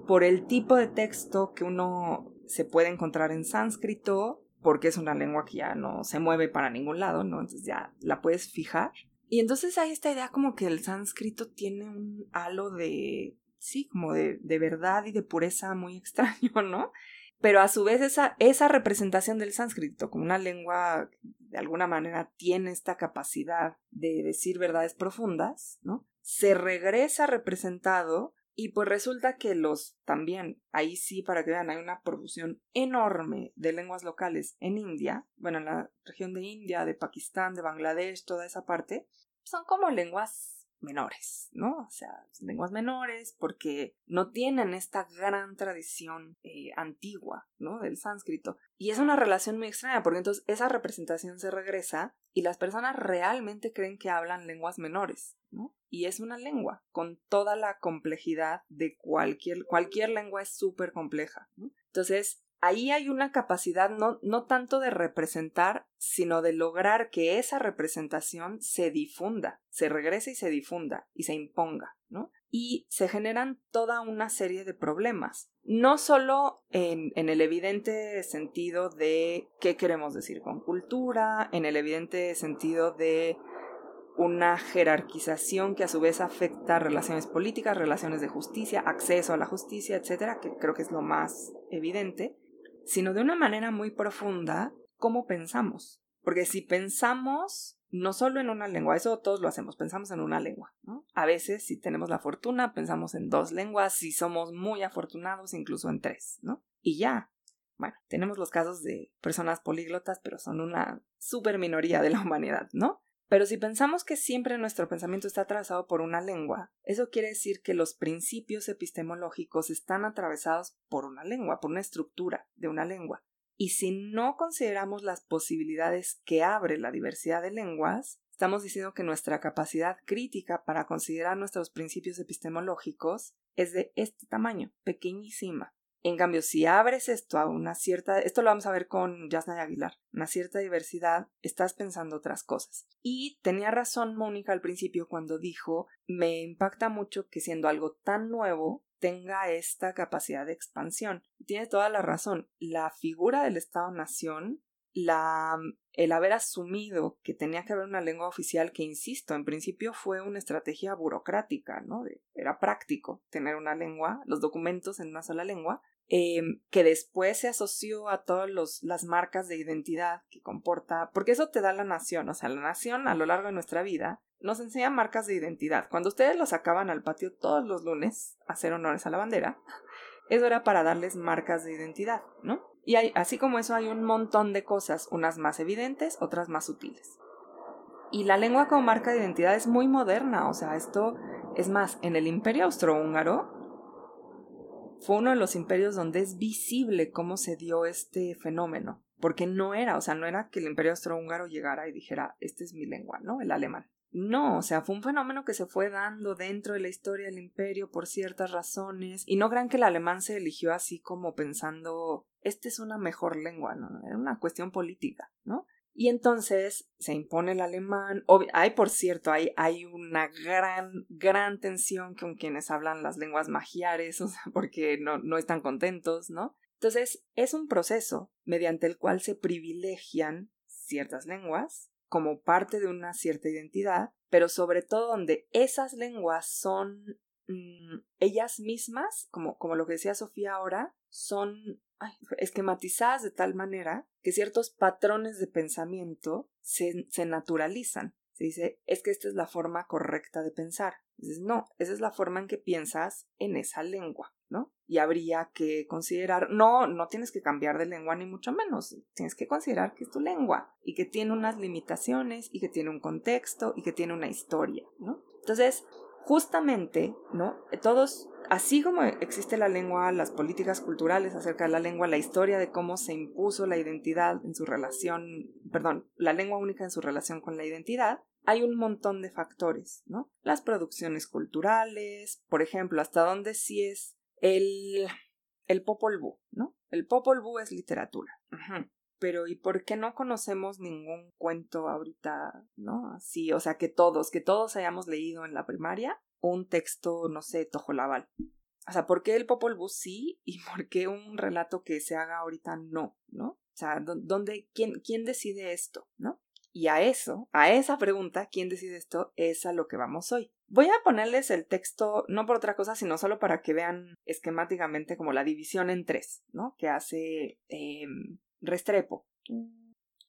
Por el tipo de texto que uno se puede encontrar en sánscrito, porque es una lengua que ya no se mueve para ningún lado, ¿no? Entonces ya la puedes fijar. Y entonces hay esta idea como que el sánscrito tiene un halo de, sí, como de, de verdad y de pureza muy extraño, ¿no? Pero a su vez esa, esa representación del sánscrito como una lengua de alguna manera tiene esta capacidad de decir verdades profundas, ¿no? Se regresa representado y pues resulta que los también, ahí sí, para que vean, hay una profusión enorme de lenguas locales en India, bueno, en la región de India, de Pakistán, de Bangladesh, toda esa parte, son como lenguas menores, ¿no? O sea, lenguas menores porque no tienen esta gran tradición eh, antigua, ¿no? Del sánscrito. Y es una relación muy extraña porque entonces esa representación se regresa y las personas realmente creen que hablan lenguas menores, ¿no? Y es una lengua con toda la complejidad de cualquier, cualquier lengua es súper compleja, ¿no? Entonces, ahí hay una capacidad no, no tanto de representar, sino de lograr que esa representación se difunda, se regrese y se difunda y se imponga, ¿no? Y se generan toda una serie de problemas, no solo en, en el evidente sentido de qué queremos decir con cultura, en el evidente sentido de una jerarquización que a su vez afecta relaciones políticas, relaciones de justicia, acceso a la justicia, etcétera, que creo que es lo más evidente, sino de una manera muy profunda cómo pensamos. Porque si pensamos no solo en una lengua, eso todos lo hacemos, pensamos en una lengua. A veces, si tenemos la fortuna, pensamos en dos lenguas, si somos muy afortunados, incluso en tres, ¿no? Y ya. Bueno, tenemos los casos de personas políglotas, pero son una super minoría de la humanidad, ¿no? Pero si pensamos que siempre nuestro pensamiento está atravesado por una lengua, eso quiere decir que los principios epistemológicos están atravesados por una lengua, por una estructura de una lengua. Y si no consideramos las posibilidades que abre la diversidad de lenguas, estamos diciendo que nuestra capacidad crítica para considerar nuestros principios epistemológicos es de este tamaño, pequeñísima. En cambio, si abres esto a una cierta, esto lo vamos a ver con Yasna Aguilar, una cierta diversidad, estás pensando otras cosas. Y tenía razón Mónica al principio cuando dijo, me impacta mucho que siendo algo tan nuevo tenga esta capacidad de expansión. Tiene toda la razón. La figura del Estado-Nación, el haber asumido que tenía que haber una lengua oficial que, insisto, en principio fue una estrategia burocrática, ¿no? era práctico tener una lengua, los documentos en una sola lengua, Em, que después se asoció a todas las marcas de identidad que comporta, porque eso te da la nación, o sea, la nación a lo largo de nuestra vida nos enseña marcas de identidad. Cuando ustedes los sacaban al patio todos los lunes a hacer honores a la bandera, Eso era para darles marcas de identidad, ¿no? Y así como eso hay un montón de cosas, unas más evidentes, otras más sutiles. Y la lengua como marca de identidad es muy moderna, o sea, esto es más, en el imperio austrohúngaro fue uno de los imperios donde es visible cómo se dio este fenómeno, porque no era, o sea, no era que el imperio austrohúngaro llegara y dijera, esta es mi lengua, ¿no? El alemán. No, o sea, fue un fenómeno que se fue dando dentro de la historia del imperio por ciertas razones, y no crean que el alemán se eligió así como pensando, esta es una mejor lengua, no, era una cuestión política, ¿no? Y entonces se impone el alemán. hay, por cierto, hay, hay una gran, gran tensión con quienes hablan las lenguas magiares, o sea, porque no, no están contentos, ¿no? Entonces, es un proceso mediante el cual se privilegian ciertas lenguas como parte de una cierta identidad, pero sobre todo donde esas lenguas son mm, ellas mismas, como, como lo que decía Sofía ahora, son esquematizadas de tal manera que ciertos patrones de pensamiento se, se naturalizan. Se dice, es que esta es la forma correcta de pensar. No, esa es la forma en que piensas en esa lengua, ¿no? Y habría que considerar, no, no tienes que cambiar de lengua ni mucho menos, tienes que considerar que es tu lengua y que tiene unas limitaciones y que tiene un contexto y que tiene una historia, ¿no? Entonces, justamente, ¿no? Todos Así como existe la lengua, las políticas culturales acerca de la lengua, la historia de cómo se impuso la identidad en su relación, perdón, la lengua única en su relación con la identidad, hay un montón de factores, ¿no? Las producciones culturales, por ejemplo, hasta dónde sí es el, el Popol Vuh, ¿no? El Popol Vuh es literatura. Pero ¿y por qué no conocemos ningún cuento ahorita, ¿no? Así, o sea, que todos, que todos hayamos leído en la primaria un texto, no sé, tojolabal. O sea, ¿por qué el Popol Vuh sí y por qué un relato que se haga ahorita no, ¿no? O sea, ¿dónde, quién, quién decide esto, no? Y a eso, a esa pregunta, ¿quién decide esto? Es a lo que vamos hoy. Voy a ponerles el texto, no por otra cosa, sino solo para que vean esquemáticamente como la división en tres, ¿no? Que hace em, Restrepo.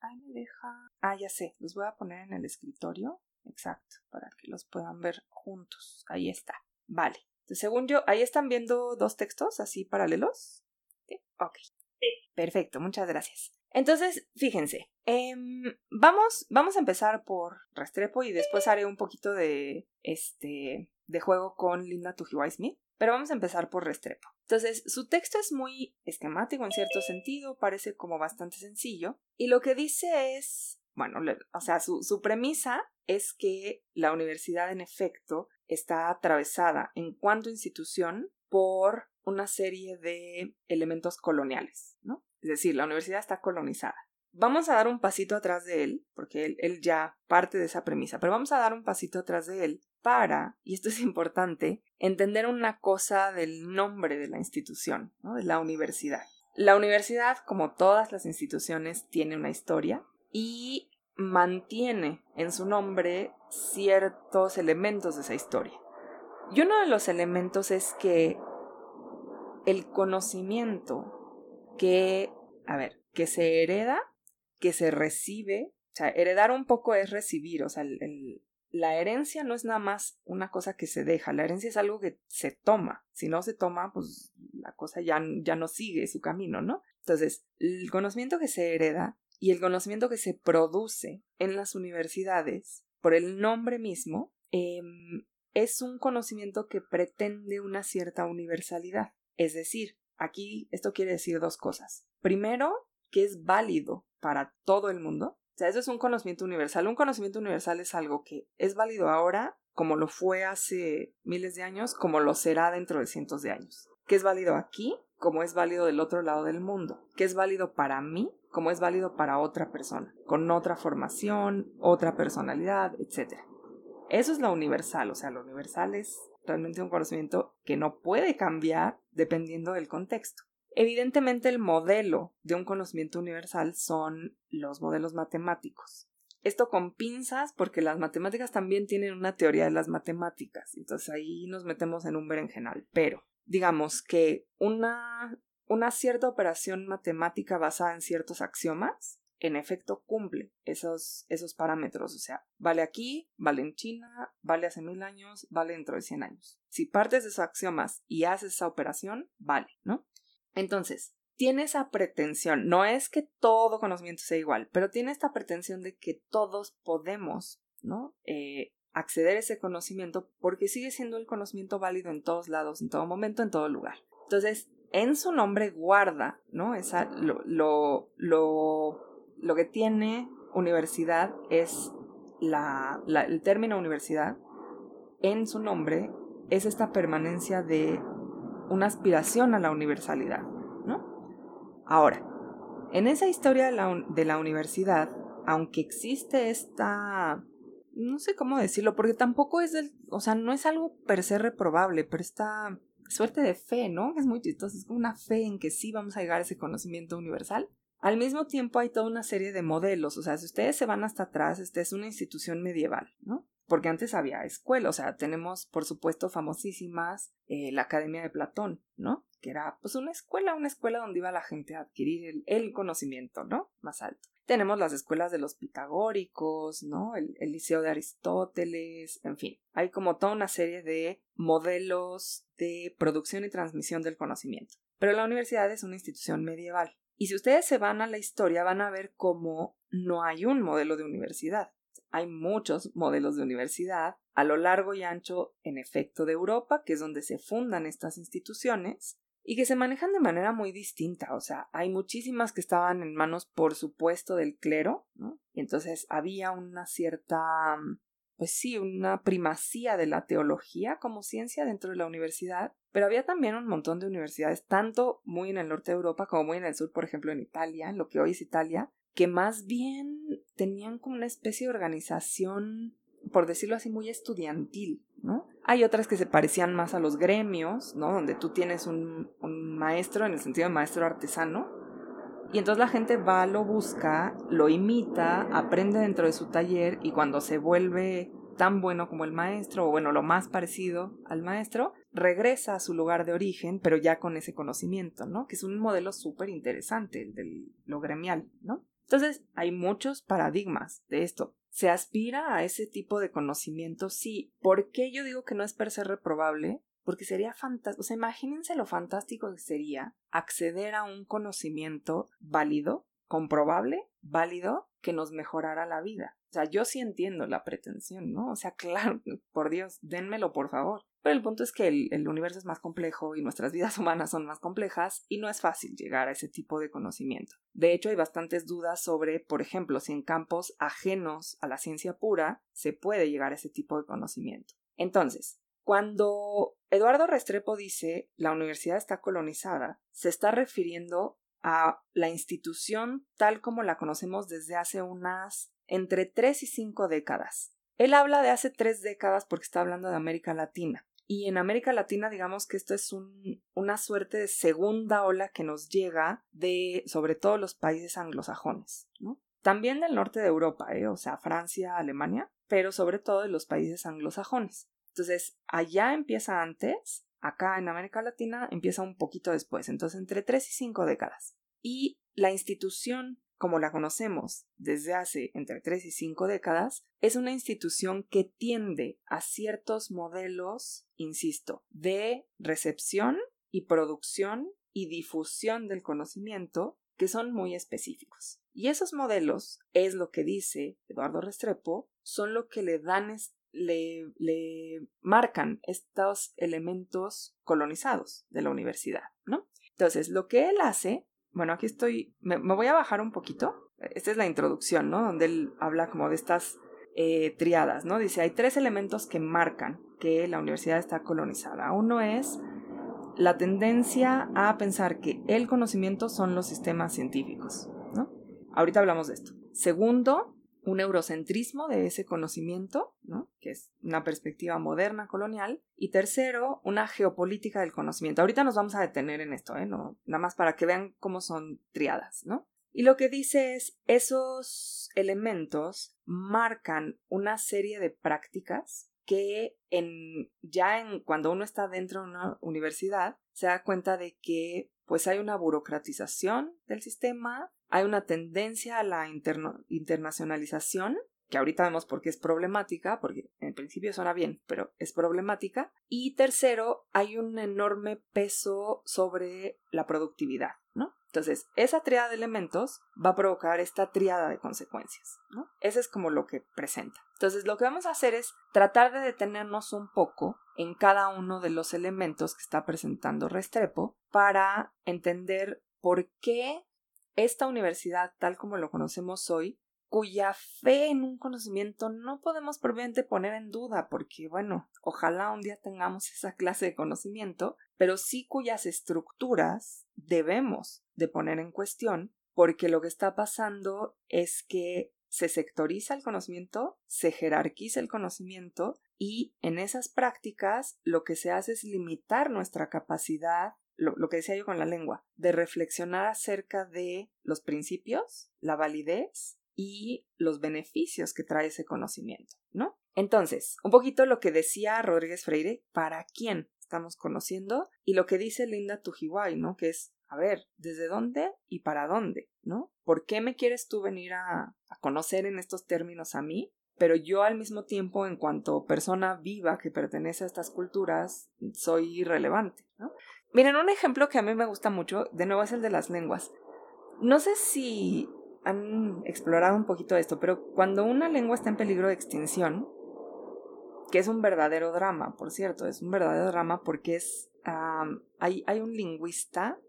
Ay, me deja. Ah, ya sé, los voy a poner en el escritorio Exacto, para que los puedan ver juntos. Ahí está. Vale. Entonces, según yo, ahí están viendo dos textos así paralelos. ¿Sí? Ok. Perfecto, muchas gracias. Entonces, fíjense, em, vamos, vamos a empezar por Restrepo y después haré un poquito de, este, de juego con Linda Tujiwai Smith, pero vamos a empezar por Restrepo. Entonces, su texto es muy esquemático en cierto sentido, parece como bastante sencillo, y lo que dice es, bueno, o sea, su, su premisa es que la universidad en efecto está atravesada en cuanto institución por una serie de elementos coloniales, ¿no? Es decir, la universidad está colonizada. Vamos a dar un pasito atrás de él, porque él, ya parte de esa premisa, pero vamos a dar un pasito atrás de él para, y esto es importante, entender una cosa del nombre de la institución, ¿no? de la universidad. La universidad, como todas las instituciones, tiene una historia y mantiene en su nombre ciertos elementos de esa historia. Y uno de los elementos es que el conocimiento que, a ver, que se hereda, que se recibe, o sea, heredar un poco es recibir, o sea, la herencia no es nada más una cosa que se deja, la herencia es algo que se toma, si no se toma, pues la cosa ya, ya no sigue su camino, ¿no? Entonces, el conocimiento que se hereda y el conocimiento que se produce en las universidades por el nombre mismo em, es un conocimiento que pretende una cierta universalidad. Es decir, aquí esto quiere decir dos cosas. Primero, que es válido para todo el mundo. Sea, eso es un conocimiento universal. Un conocimiento universal es algo que es válido ahora, como lo fue hace miles de años, como lo será dentro de cientos de años. Que es válido aquí, como es válido del otro lado del mundo. Que es válido para mí, como es válido para otra persona, con otra formación, otra personalidad, etc. Eso es lo universal, o sea, lo universal es realmente un conocimiento que no puede cambiar dependiendo del contexto. Evidentemente el modelo de un conocimiento universal son los modelos matemáticos. Esto con pinzas porque las matemáticas también tienen una teoría de las matemáticas, entonces ahí nos metemos en un berenjenal, pero digamos que una cierta operación matemática basada en ciertos axiomas en efecto cumple esos, esos parámetros. O sea, vale aquí, vale en China, vale hace mil años, vale dentro de 100 años. Si partes de esos axiomas y haces esa operación, vale, ¿no? Entonces, tiene esa pretensión, no es que todo conocimiento sea igual, pero tiene esta pretensión de que todos podemos, ¿no? Eh, acceder a ese conocimiento porque sigue siendo el conocimiento válido en todos lados, en todo momento, en todo lugar. Entonces, en su nombre guarda, ¿no? Esa, lo, lo, lo, que tiene universidad es la, el término universidad, en su nombre es esta permanencia de una aspiración a la universalidad, ¿no? Ahora, en esa historia de la, de la universidad, aunque existe esta no sé cómo decirlo, porque tampoco es del, o sea, no es algo per se reprobable, pero esta suerte de fe, ¿no? Es muy chistoso, es como una fe en que sí vamos a llegar a ese conocimiento universal. Al mismo tiempo hay toda una serie de modelos, o sea, si ustedes se van hasta atrás, esta es una institución medieval, ¿no? Porque antes había escuela, o sea, tenemos por supuesto famosísimas eh, la Academia de Platón, ¿no? Que era pues una escuela, una escuela donde iba la gente a adquirir el, el conocimiento, ¿no? Más alto. Tenemos las escuelas de los pitagóricos, ¿no? El, liceo de Aristóteles, en fin. Hay como toda una serie de modelos de producción y transmisión del conocimiento. Pero la universidad es una institución medieval. Y si ustedes se van a la historia, van a ver cómo no hay un modelo de universidad. Hay muchos modelos de universidad a lo largo y ancho, en efecto, de Europa, que es donde se fundan estas instituciones, y que se manejan de manera muy distinta. O sea, hay muchísimas que estaban en manos, por supuesto, del clero. Y entonces había una cierta, pues sí, una primacía de la teología como ciencia dentro de la universidad, pero había también un montón de universidades, tanto muy en el norte de Europa como muy en el sur, por ejemplo, en Italia, en lo que hoy es Italia, que más bien tenían como una especie de organización, por decirlo así, muy estudiantil, ¿no? Hay otras que se parecían más a los gremios, ¿no? Donde tú tienes un, maestro en el sentido de maestro artesano, y entonces la gente va, lo busca, lo imita, aprende dentro de su taller y cuando se vuelve tan bueno como el maestro, o bueno, lo más parecido al maestro, regresa a su lugar de origen, pero ya con ese conocimiento, ¿no? Que es un modelo súper interesante, el de lo gremial, ¿no? Entonces, hay muchos paradigmas de esto. ¿Se aspira a ese tipo de conocimiento? Sí. ¿Por qué yo digo que no es per se reprobable? Porque sería fantástico. O sea, imagínense lo fantástico que sería acceder a un conocimiento válido, comprobable, válido, que nos mejorara la vida. O sea, yo sí entiendo la pretensión, ¿no? O sea, claro, por Dios, dénmelo, por favor. Pero el punto es que el, universo es más complejo y nuestras vidas humanas son más complejas y no es fácil llegar a ese tipo de conocimiento. De hecho, hay bastantes dudas sobre, por ejemplo, si en campos ajenos a la ciencia pura se puede llegar a ese tipo de conocimiento. Entonces, cuando Eduardo Restrepo dice la universidad está colonizada, se está refiriendo a la institución tal como la conocemos desde hace unas entre tres y cinco décadas. Él habla de hace tres décadas porque está hablando de América Latina. Y en América Latina, digamos que esto es un, una suerte de segunda ola que nos llega de, sobre todo, los países anglosajones. También del norte de Europa, ¿eh? o sea, Francia, Alemania, pero sobre todo de los países anglosajones. Entonces, allá empieza antes, acá en América Latina empieza un poquito después, entonces entre tres y cinco décadas. Y la institución como la conocemos desde hace entre 3 y 5 décadas, es una institución que tiende a ciertos modelos, insisto, de recepción y producción y difusión del conocimiento que son muy específicos. Y esos modelos, es lo que dice Eduardo Restrepo, son lo que le dan, le, le marcan estos elementos colonizados de la universidad, ¿no? Entonces, lo que él hace bueno, aquí estoy, me, voy a bajar un poquito. Esta es la introducción, ¿no? Donde él habla como de estas eh, triadas, ¿no? Dice, hay tres elementos que marcan que la universidad está colonizada. Uno es la tendencia a pensar que el conocimiento son los sistemas científicos, ¿no? Ahorita hablamos de esto. Segundo, un eurocentrismo de ese conocimiento, ¿no? que es una perspectiva moderna colonial, y tercero, una geopolítica del conocimiento. Ahorita nos vamos a detener en esto, ¿eh? no, nada más para que vean cómo son triadas, ¿no? Y lo que dice es, esos elementos marcan una serie de prácticas que en, ya en, cuando uno está dentro de una universidad se da cuenta de que pues hay una burocratización del sistema, hay una tendencia a la internacionalización, que ahorita vemos por qué es problemática, porque en principio suena bien, pero es problemática. Y tercero, hay un enorme peso sobre la productividad, ¿no? Entonces, esa triada de elementos va a provocar esta triada de consecuencias, ¿no? Eso es como lo que presenta. Entonces, lo que vamos a hacer es tratar de detenernos un poco en cada uno de los elementos que está presentando Restrepo para entender por qué esta universidad, tal como lo conocemos hoy, cuya fe en un conocimiento no podemos propiamente poner en duda, porque bueno, ojalá un día tengamos esa clase de conocimiento, pero sí cuyas estructuras debemos de poner en cuestión, porque lo que está pasando es que se sectoriza el conocimiento, se jerarquiza el conocimiento y en esas prácticas lo que se hace es limitar nuestra capacidad lo, lo, que decía yo con la lengua, de reflexionar acerca de los principios, la validez y los beneficios que trae ese conocimiento, ¿no? Entonces, un poquito lo que decía Rodríguez Freire, ¿para quién estamos conociendo? Y lo que dice Linda Tujiwai, ¿no? Que es, a ver, ¿desde dónde y para dónde? ¿No? ¿Por qué me quieres tú venir a, a conocer en estos términos a mí? Pero yo al mismo tiempo, en cuanto persona viva que pertenece a estas culturas, soy irrelevante, ¿no? Miren, un ejemplo que a mí me gusta mucho, de nuevo es el de las lenguas. No sé si han explorado un poquito esto, pero cuando una lengua está en peligro de extinción, que es un verdadero drama, por cierto, es un verdadero drama porque es, hay, hay un lingüista,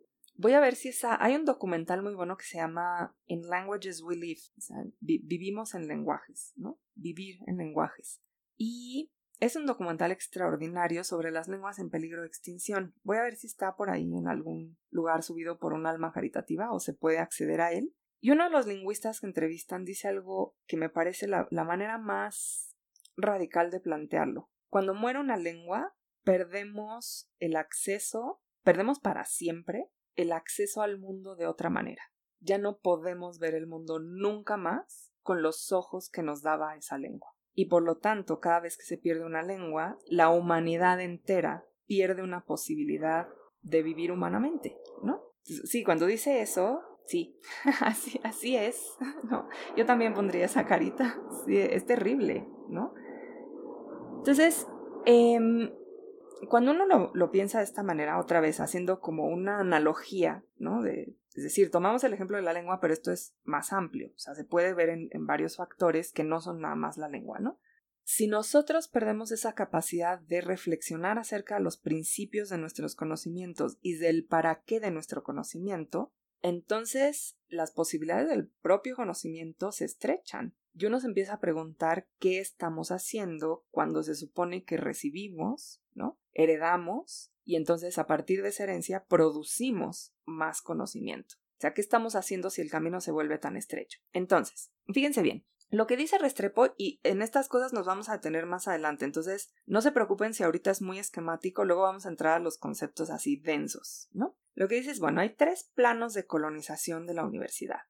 voy a ver si esa, hay un documental muy bueno que se llama In Languages We Live, o sea, vivimos en lenguajes, ¿no? Vivir en lenguajes. Y es un documental extraordinario sobre las lenguas en peligro de extinción. Voy a ver si está por ahí en algún lugar subido por un alma caritativa o se puede acceder a él. Y uno de los lingüistas que entrevistan dice algo que me parece la, manera más radical de plantearlo. Cuando muere una lengua, perdemos el acceso, perdemos para siempre el acceso al mundo de otra manera. Ya no podemos ver el mundo nunca más con los ojos que nos daba esa lengua. Y por lo tanto, cada vez que se pierde una lengua, la humanidad entera pierde una posibilidad de vivir humanamente, ¿no? Sí, cuando dice eso, Sí, así, así es. No, yo también pondría esa carita. Sí, es terrible, ¿no? Entonces, em, cuando uno lo, piensa de esta manera, otra vez, haciendo como una analogía, ¿no? De, es decir, tomamos el ejemplo de la lengua, pero esto es más amplio. O sea, se puede ver en, en varios factores que no son nada más la lengua, ¿no? Si nosotros perdemos esa capacidad de reflexionar acerca de los principios de nuestros conocimientos y del para qué de nuestro conocimiento, entonces las posibilidades del propio conocimiento se estrechan y uno se empieza a preguntar qué estamos haciendo cuando se supone que recibimos, ¿no? Heredamos y entonces a partir de esa herencia producimos más conocimiento. O sea, ¿qué estamos haciendo si el camino se vuelve tan estrecho? Entonces, fíjense bien, lo que dice Restrepo, y en estas cosas nos vamos a detener más adelante, entonces no se preocupen si ahorita es muy esquemático, luego vamos a entrar a los conceptos así densos, ¿no? Lo que dice es, bueno, hay tres planos de colonización de la universidad,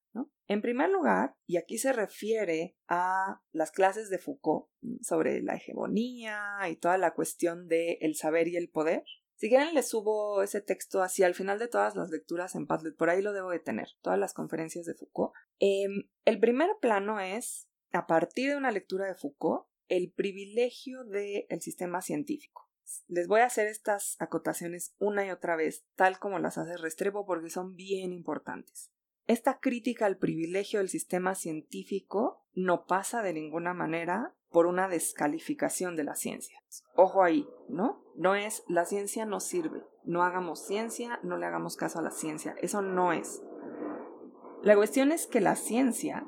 En primer lugar, y aquí se refiere a las clases de Foucault sobre la hegemonía y toda la cuestión del el saber y el poder. Si quieren, les subo ese texto así al final de todas las lecturas en Padlet, por ahí lo debo de tener, todas las conferencias de Foucault. Em, el primer plano es, a partir de una lectura de Foucault, el privilegio del sistema científico. Les voy a hacer estas acotaciones una y otra vez, tal como las hace Restrepo, porque son bien importantes. Esta crítica al privilegio del sistema científico no pasa de ninguna manera por una descalificación de la ciencia. Ojo ahí, ¿no? No es la ciencia no sirve, no hagamos ciencia, no le hagamos caso a la ciencia, eso no es. La cuestión es que la ciencia,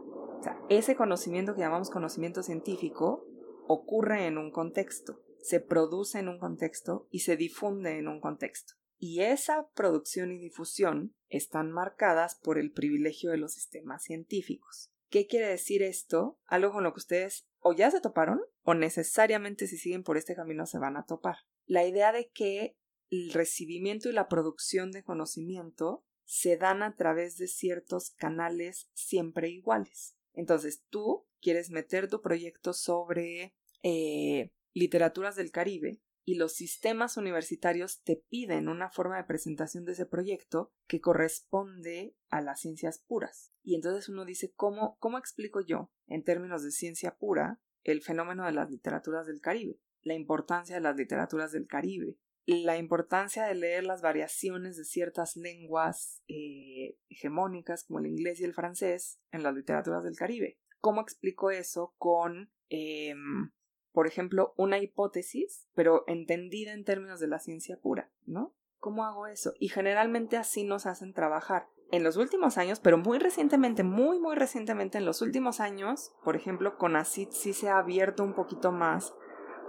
ese conocimiento que llamamos conocimiento científico, ocurre en un contexto se produce en un contexto y se difunde en un contexto. Y esa producción y difusión están marcadas por el privilegio de los sistemas científicos. ¿Qué quiere decir esto? Algo con lo que ustedes o ya se toparon o necesariamente si siguen por este camino se van a topar. La idea de que el recibimiento y la producción de conocimiento se dan a través de ciertos canales siempre iguales. Entonces tú quieres meter tu proyecto sobre eh, literaturas del Caribe y los sistemas universitarios te piden una forma de presentación de ese proyecto que corresponde a las ciencias puras. Y entonces uno dice, ¿cómo, cómo explico yo, en términos de ciencia pura, el fenómeno de las literaturas del Caribe? La importancia de las literaturas del Caribe, la importancia de leer las variaciones de ciertas lenguas eh, hegemónicas como el inglés y el francés en las literaturas del Caribe. ¿Cómo explico eso con em, por ejemplo, una hipótesis, pero entendida en términos de la ciencia pura, ¿no? ¿Cómo hago eso? Y generalmente así nos hacen trabajar. En los últimos años, pero muy recientemente, muy, muy recientemente, en los últimos años, por ejemplo, con ACID sí se ha abierto un poquito más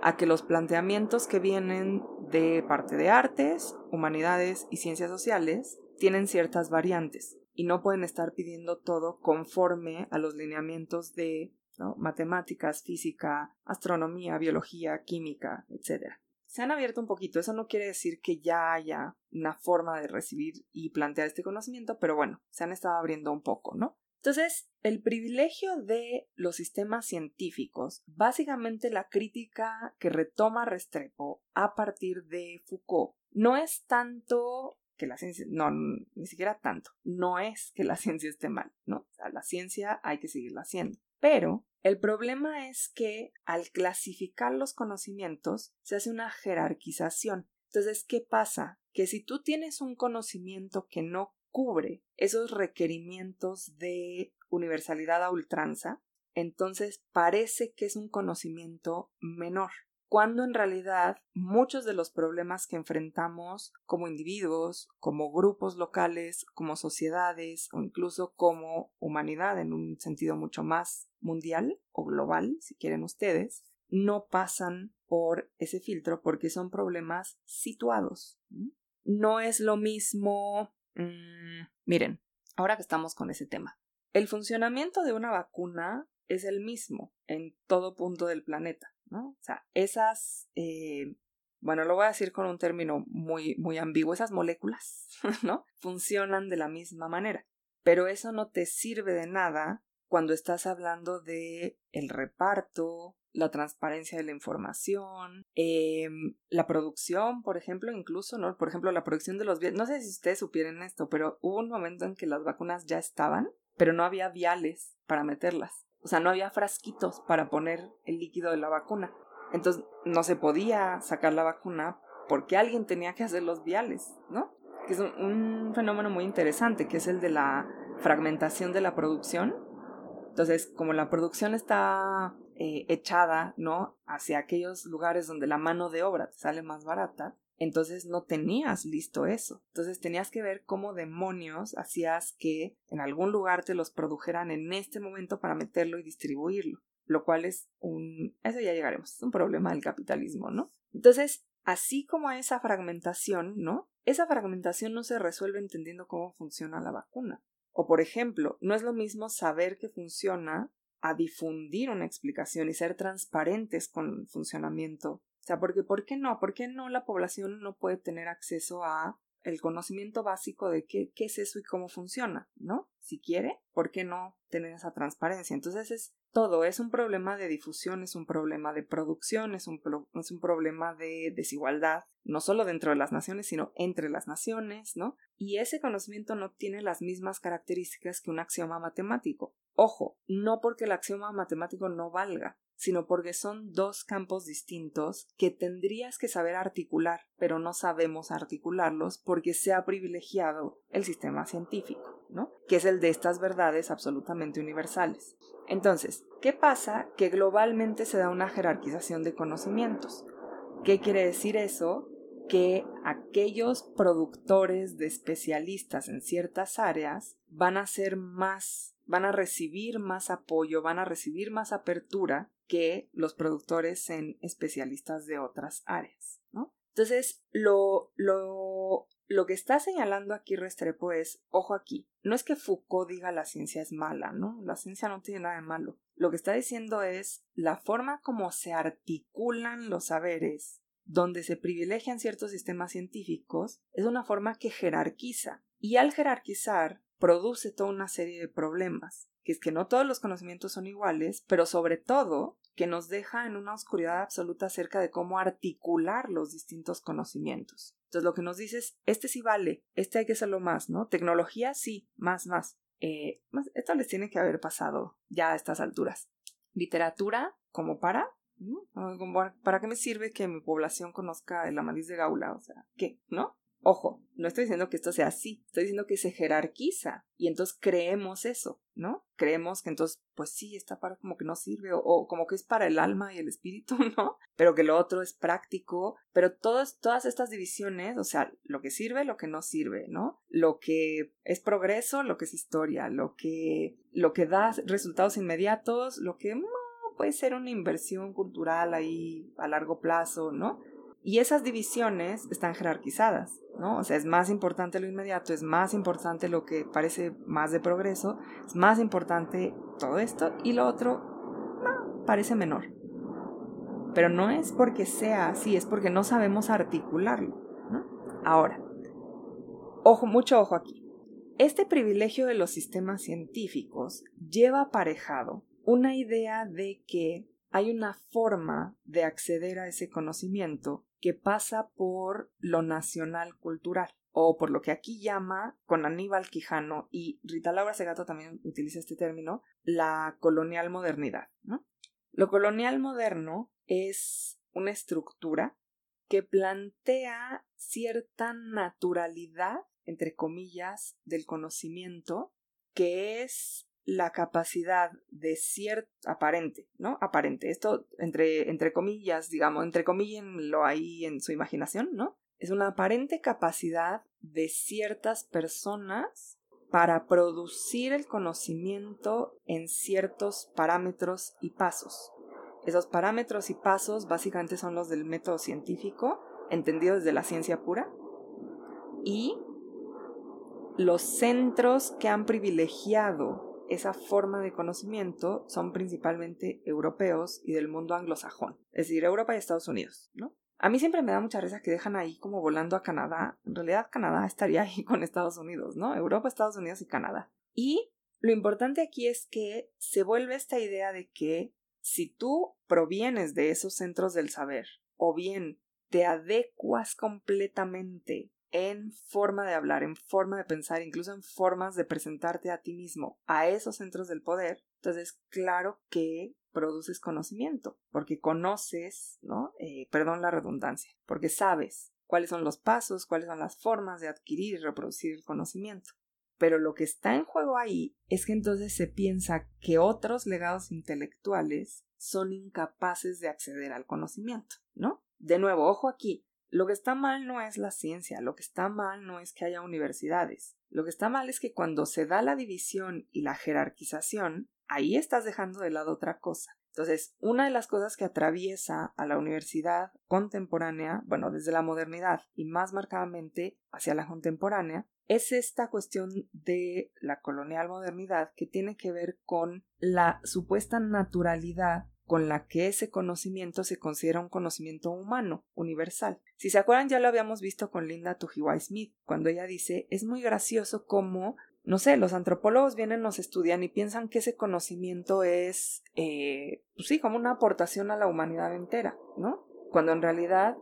a que los planteamientos que vienen de parte de artes, humanidades y ciencias sociales tienen ciertas variantes y no pueden estar pidiendo todo conforme a los lineamientos de matemáticas, física, astronomía, biología, química, etc. Se han abierto un poquito, eso no quiere decir que ya haya una forma de recibir y plantear este conocimiento, pero bueno, se han estado abriendo un poco, ¿no? Entonces, el privilegio de los sistemas científicos, básicamente la crítica que retoma Restrepo a partir de Foucault, no es tanto que la ciencia, no, ni siquiera tanto, no es que la ciencia esté mal, ¿no? O sea, la ciencia hay que seguirla haciendo. Pero el problema es que al clasificar los conocimientos se hace una jerarquización. Entonces, ¿qué pasa? Que si tú tienes un conocimiento que no cubre esos requerimientos de universalidad a ultranza, entonces parece que es un conocimiento menor cuando en realidad muchos de los problemas que enfrentamos como individuos, como grupos locales, como sociedades o incluso como humanidad en un sentido mucho más mundial o global, si quieren ustedes, no pasan por ese filtro porque son problemas situados. No es lo mismo... Mm, miren, ahora que estamos con ese tema, el funcionamiento de una vacuna es el mismo en todo punto del planeta. O sea, esas, eh, bueno, lo voy a decir con un término muy, muy ambiguo, esas moléculas, ¿no? Funcionan de la misma manera. Pero eso no te sirve de nada cuando estás hablando de el reparto, la transparencia de la información, em, la producción, por ejemplo, incluso, ¿no? Por ejemplo, la producción de los viales. No sé si ustedes supieran esto, pero hubo un momento en que las vacunas ya estaban, pero no había viales para meterlas. O sea, no había frasquitos para poner el líquido de la vacuna. Entonces no se podía sacar la vacuna porque alguien tenía que hacer los viales, ¿no? Que es un, fenómeno muy interesante, que es el de la fragmentación de la producción. Entonces, como la producción está eh, echada, ¿no? Hacia aquellos lugares donde la mano de obra sale más barata, entonces no tenías listo eso. Entonces tenías que ver cómo demonios hacías que en algún lugar te los produjeran en este momento para meterlo y distribuirlo. Lo cual es un... Eso ya llegaremos. Es un problema del capitalismo, ¿no? Entonces, así como esa fragmentación, ¿no? Esa fragmentación no se resuelve entendiendo cómo funciona la vacuna. O, por ejemplo, no es lo mismo saber que funciona a difundir una explicación y ser transparentes con el funcionamiento o sea, porque ¿por qué no? ¿Por qué no la población no puede tener acceso a el conocimiento básico de qué, qué es eso y cómo funciona, ¿no? Si quiere, ¿por qué no tener esa transparencia? Entonces es todo, es un problema de difusión, es un problema de producción, es un, es un problema de desigualdad, no solo dentro de las naciones, sino entre las naciones, ¿no? Y ese conocimiento no tiene las mismas características que un axioma matemático. Ojo, no porque el axioma matemático no valga, sino porque son dos campos distintos que tendrías que saber articular, pero no sabemos articularlos porque se ha privilegiado el sistema científico, ¿no? Que es el de estas verdades absolutamente universales. Entonces, ¿qué pasa? Que globalmente se da una jerarquización de conocimientos. ¿Qué quiere decir eso? Que aquellos productores de especialistas en ciertas áreas van a ser más, van a recibir más apoyo, van a recibir más apertura que los productores en especialistas de otras áreas, ¿no? Entonces, lo, lo, lo que está señalando aquí Restrepo es, ojo aquí, no es que Foucault diga la ciencia es mala, ¿no? La ciencia no tiene nada de malo. Lo que está diciendo es la forma como se articulan los saberes, donde se privilegian ciertos sistemas científicos, es una forma que jerarquiza. Y al jerarquizar, produce toda una serie de problemas, que es que no todos los conocimientos son iguales, pero sobre todo que nos deja en una oscuridad absoluta acerca de cómo articular los distintos conocimientos. Entonces lo que nos dice es, este sí vale, este hay que hacerlo más, ¿no? Tecnología sí, más, más. Eh, esto les tiene que haber pasado ya a estas alturas. Literatura, como para, ¿para qué me sirve que mi población conozca el Amadís de Gaula? O sea, ¿qué? ¿No? Ojo, no estoy diciendo que esto sea así, estoy diciendo que se jerarquiza y entonces creemos eso, ¿no? Creemos que entonces, pues sí, esta parte como que no sirve o, como que es para el alma y el espíritu, ¿no? Pero que lo otro es práctico, pero todas, todas estas divisiones, o sea, lo que sirve, lo que no sirve, ¿no? Lo que es progreso, lo que es historia, lo que, lo que da resultados inmediatos, lo que puede ser una inversión cultural ahí a largo plazo, ¿no? Y esas divisiones están jerarquizadas, ¿no? O sea, es más importante lo inmediato, es más importante lo que parece más de progreso, es más importante todo esto y lo otro parece menor. Pero no es porque sea así, es porque no sabemos articularlo. Ahora, ojo, mucho ojo aquí. Este privilegio de los sistemas científicos lleva aparejado una idea de que hay una forma de acceder a ese conocimiento que pasa por lo nacional cultural o por lo que aquí llama, con Aníbal Quijano y Rita Laura Segato también utiliza este término, la colonial modernidad. Lo colonial moderno es una estructura que plantea cierta naturalidad, entre comillas, del conocimiento, que es la capacidad de cierto aparente, ¿no? Aparente. Esto entre, entre comillas, digamos, entre comillas lo ahí en su imaginación, ¿no? Es una aparente capacidad de ciertas personas para producir el conocimiento en ciertos parámetros y pasos. Esos parámetros y pasos básicamente son los del método científico, entendido desde la ciencia pura, y los centros que han privilegiado esa forma de conocimiento son principalmente europeos y del mundo anglosajón, es decir, Europa y Estados Unidos, ¿no? A mí siempre me da mucha risa que dejan ahí como volando a Canadá. En realidad Canadá estaría ahí con Estados Unidos, ¿no? Europa, Estados Unidos y Canadá. Y lo importante aquí es que se vuelve esta idea de que si tú provienes de esos centros del saber o bien te adecuas completamente en forma de hablar, en forma de pensar, incluso en formas de presentarte a ti mismo a esos centros del poder, entonces claro que produces conocimiento, porque conoces, ¿no? Eh, perdón la redundancia, porque sabes cuáles son los pasos, cuáles son las formas de adquirir y reproducir el conocimiento. Pero lo que está en juego ahí es que entonces se piensa que otros legados intelectuales son incapaces de acceder al conocimiento, ¿no? De nuevo, ojo aquí, lo que está mal no es la ciencia, lo que está mal no es que haya universidades. Lo que está mal es que cuando se da la división y la jerarquización, ahí estás dejando de lado otra cosa. Entonces, una de las cosas que atraviesa a la universidad contemporánea, bueno, desde la modernidad y más marcadamente hacia la contemporánea, es esta cuestión de la colonial modernidad que tiene que ver con la supuesta naturalidad con la que ese conocimiento se considera un conocimiento humano, universal. Si se acuerdan, ya lo habíamos visto con Linda Tujiwai Smith, cuando ella dice, es muy gracioso cómo, no sé, los antropólogos vienen, nos estudian y piensan que ese conocimiento es, eh, pues sí, como una aportación a la humanidad entera, ¿no? Cuando en realidad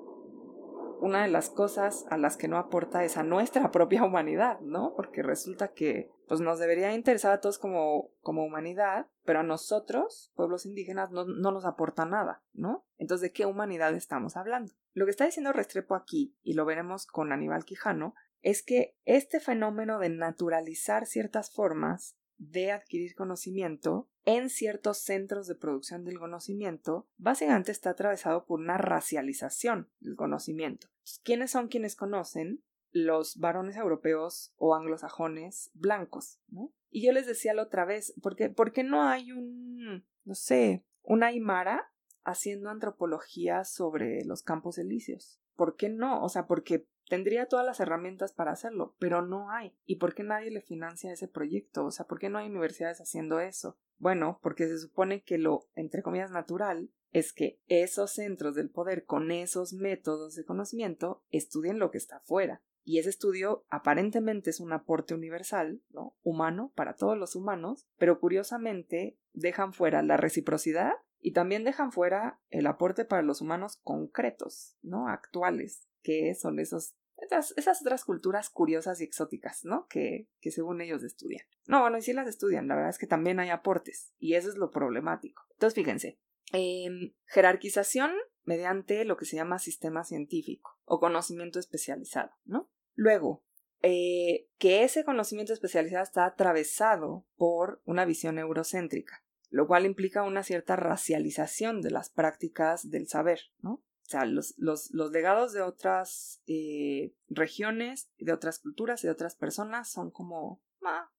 una de las cosas a las que no aporta es a nuestra propia humanidad, ¿no? Porque resulta que pues nos debería interesar a todos como, como humanidad, pero a nosotros, pueblos indígenas, no, no nos aporta nada, ¿no? Entonces, ¿de qué humanidad estamos hablando? Lo que está diciendo Restrepo aquí, y lo veremos con Aníbal Quijano, es que este fenómeno de naturalizar ciertas formas de adquirir conocimiento en ciertos centros de producción del conocimiento, básicamente está atravesado por una racialización del conocimiento. ¿Quiénes son quienes conocen? Los varones europeos o anglosajones blancos, ¿no? Y yo les decía la otra vez, ¿por qué, ¿por qué no hay un, no sé, una aymara haciendo antropología sobre los campos elíseos? ¿Por qué no? O sea, porque Tendría todas las herramientas para hacerlo, pero no hay. ¿Y por qué nadie le financia ese proyecto? O sea, ¿por qué no hay universidades haciendo eso? Bueno, porque se supone que lo, entre comillas, natural es que esos centros del poder con esos métodos de conocimiento estudien lo que está afuera. Y ese estudio aparentemente es un aporte universal, ¿no? Humano, para todos los humanos, pero curiosamente dejan fuera la reciprocidad y también dejan fuera el aporte para los humanos concretos, ¿no? Actuales, que son esos esas, otras culturas curiosas y exóticas, ¿no? Que, que según ellos estudian. No, bueno, y sí las estudian, la verdad es que también hay aportes, y eso es lo problemático. Entonces, fíjense, em, jerarquización mediante lo que se llama sistema científico o conocimiento especializado, ¿no? Luego, eh, que ese conocimiento especializado está atravesado por una visión eurocéntrica, lo cual implica una cierta racialización de las prácticas del saber, ¿no? O sea, los, los, los legados de otras eh, regiones, de otras culturas, de otras personas son como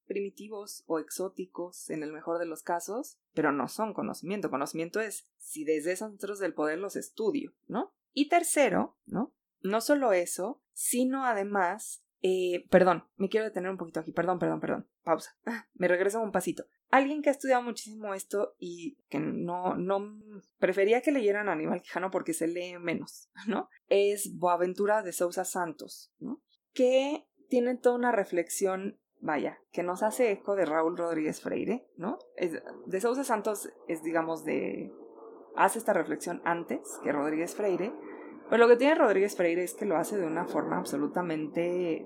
primitivos o exóticos en el mejor de los casos, pero no son conocimiento. Conocimiento es si desde esos centros del poder los estudio, ¿no? Y tercero, ¿no? No solo eso, sino además, eh, perdón, me quiero detener un poquito aquí, perdón, perdón, perdón, pausa, me regreso un pasito. Alguien que ha estudiado muchísimo esto y que no, no, prefería que leyeran Aníbal Quijano porque se lee menos, ¿no? Es Boaventura de Sousa Santos, ¿no? Que tiene toda una reflexión vaya, que nos hace eco de Raúl Rodríguez Freire, ¿no? de Sousa Santos es, digamos, de... hace esta reflexión antes que Rodríguez Freire, pero lo que tiene Rodríguez Freire es que lo hace de una forma absolutamente